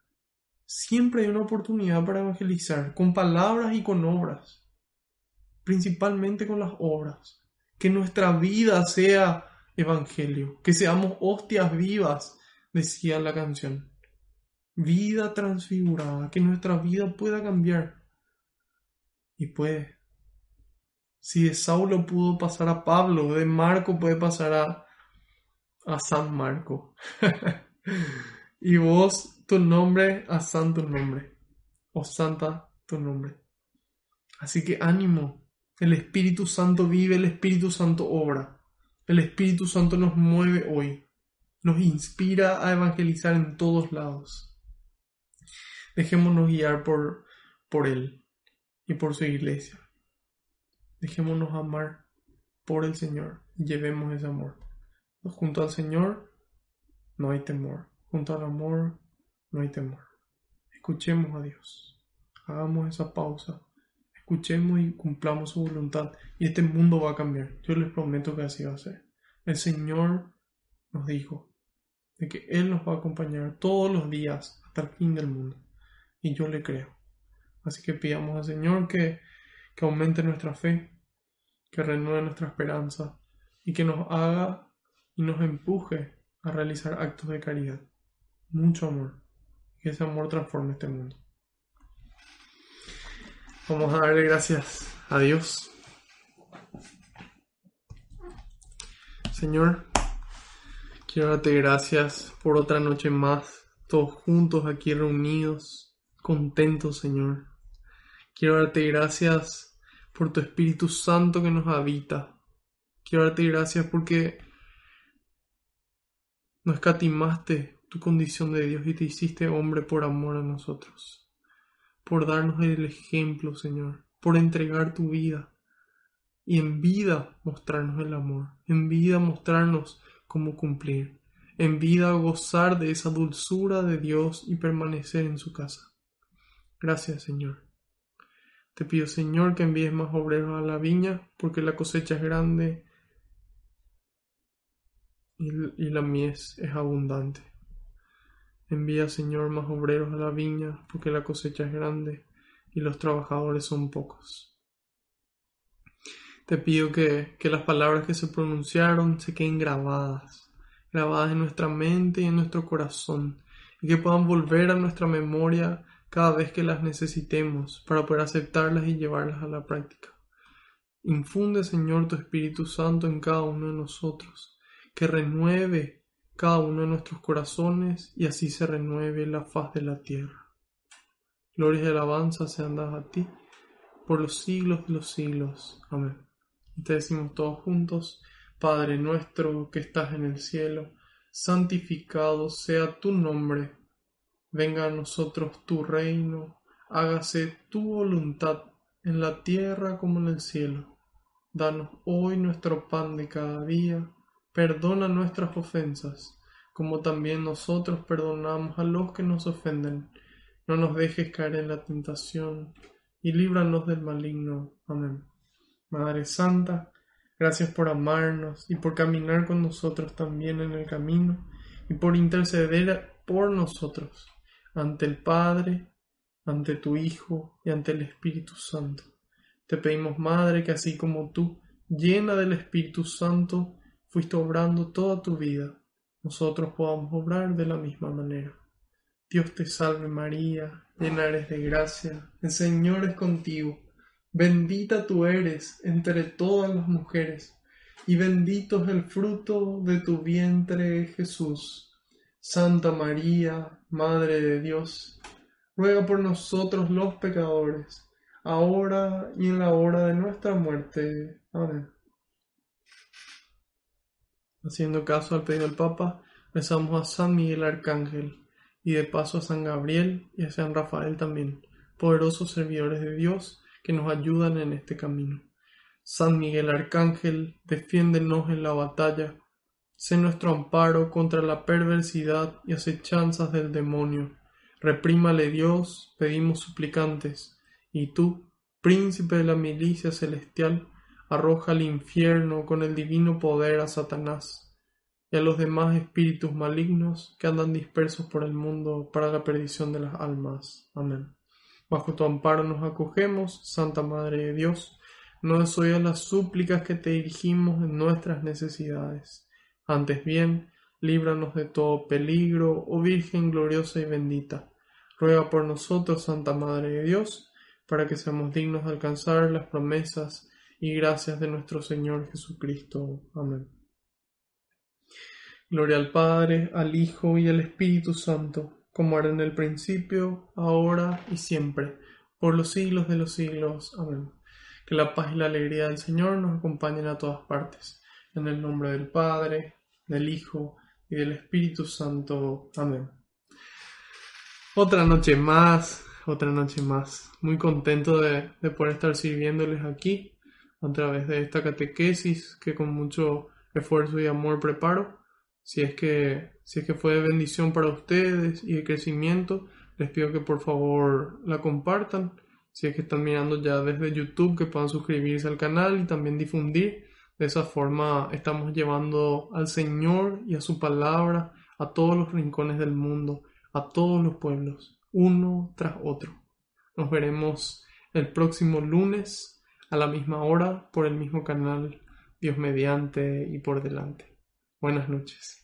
Siempre hay una oportunidad para evangelizar, con palabras y con obras, principalmente con las obras. Que nuestra vida sea evangelio, que seamos hostias vivas, decía la canción. Vida transfigurada, que nuestra vida pueda cambiar. Y puede. Si de Saulo pudo pasar a Pablo, de Marco puede pasar a, a San Marco. y vos, tu nombre, a santo nombre. O santa tu nombre. Así que ánimo. El Espíritu Santo vive, el Espíritu Santo obra. El Espíritu Santo nos mueve hoy. Nos inspira a evangelizar en todos lados. Dejémonos guiar por, por Él y por su iglesia. Dejémonos amar por el Señor y llevemos ese amor. Junto al Señor no hay temor. Junto al amor no hay temor. Escuchemos a Dios. Hagamos esa pausa. Escuchemos y cumplamos su voluntad. Y este mundo va a cambiar. Yo les prometo que así va a ser. El Señor nos dijo de que Él nos va a acompañar todos los días hasta el fin del mundo. Y yo le creo. Así que pidamos al Señor que, que aumente nuestra fe, que renueve nuestra esperanza y que nos haga y nos empuje a realizar actos de caridad. Mucho amor. Que ese amor transforme este mundo. Vamos a darle gracias a Dios. Señor, quiero darte gracias por otra noche más, todos juntos aquí reunidos, contentos, Señor. Quiero darte gracias por tu Espíritu Santo que nos habita. Quiero darte gracias porque no escatimaste tu condición de Dios y te hiciste hombre por amor a nosotros, por darnos el ejemplo, Señor, por entregar tu vida y en vida mostrarnos el amor, en vida mostrarnos cómo cumplir, en vida gozar de esa dulzura de Dios y permanecer en su casa. Gracias, Señor. Te pido, Señor, que envíes más obreros a la viña, porque la cosecha es grande y, la mies es abundante. Envía, Señor, más obreros a la viña, porque la cosecha es grande y los trabajadores son pocos. Te pido que, que las palabras que se pronunciaron se queden grabadas, grabadas en nuestra mente y en nuestro corazón, y que puedan volver a nuestra memoria cada vez que las necesitemos para poder aceptarlas y llevarlas a la práctica. Infunde, Señor, tu Espíritu Santo en cada uno de nosotros que renueve cada uno de nuestros corazones y así se renueve la faz de la tierra. Gloria y alabanza sean dadas a ti por los siglos de los siglos. Amén. Te decimos todos juntos, Padre nuestro que estás en el cielo, santificado sea tu nombre, venga a nosotros tu reino, hágase tu voluntad en la tierra como en el cielo. Danos hoy nuestro pan de cada día Perdona nuestras ofensas, como también nosotros perdonamos a los que nos ofenden. No nos dejes caer en la tentación, y líbranos del maligno. Amén. Madre Santa, gracias por amarnos y por caminar con nosotros también en el camino, y por interceder por nosotros ante el Padre, ante tu Hijo y ante el Espíritu Santo. Te pedimos, Madre, que así como tú, llena del Espíritu Santo, fuiste obrando toda tu vida, nosotros podamos obrar de la misma manera. Dios te salve María, llena eres de gracia, el Señor es contigo, bendita tú eres entre todas las mujeres, y bendito es el fruto de tu vientre Jesús. Santa María, Madre de Dios, ruega por nosotros los pecadores, ahora y en la hora de nuestra muerte. Amén. Haciendo caso al pedido del Papa, rezamos a San Miguel Arcángel y de paso a San Gabriel y a San Rafael también, poderosos servidores de Dios que nos ayudan en este camino. San Miguel Arcángel, defiéndenos en la batalla, sé nuestro amparo contra la perversidad y acechanzas del demonio. Reprímale Dios, pedimos suplicantes, y tú, príncipe de la milicia celestial, arroja al infierno con el divino poder a Satanás. y a los demás espíritus malignos que andan dispersos por el mundo para la perdición de las almas. Amén. Bajo tu amparo nos acogemos, Santa Madre de Dios, no desoyas las súplicas que te dirigimos en nuestras necesidades. Antes bien, líbranos de todo peligro, oh Virgen gloriosa y bendita. Ruega por nosotros, Santa Madre de Dios, para que seamos dignos de alcanzar las promesas y gracias de nuestro Señor Jesucristo. Amén. Gloria al Padre, al Hijo y al Espíritu Santo, como era en el principio, ahora y siempre, por los siglos de los siglos. Amén. Que la paz y la alegría del Señor nos acompañen a todas partes. En el nombre del Padre, del Hijo y del Espíritu Santo. Amén. Otra noche más, otra noche más. Muy contento de, de poder estar sirviéndoles aquí a través de esta catequesis que con mucho esfuerzo y amor preparo. Si es que, si es que fue de bendición para ustedes y de crecimiento, les pido que por favor la compartan. Si es que están mirando ya desde YouTube, que puedan suscribirse al canal y también difundir. De esa forma estamos llevando al Señor y a su palabra a todos los rincones del mundo, a todos los pueblos, uno tras otro. Nos veremos el próximo lunes a la misma hora por el mismo canal, Dios mediante y por delante. Buenas noches.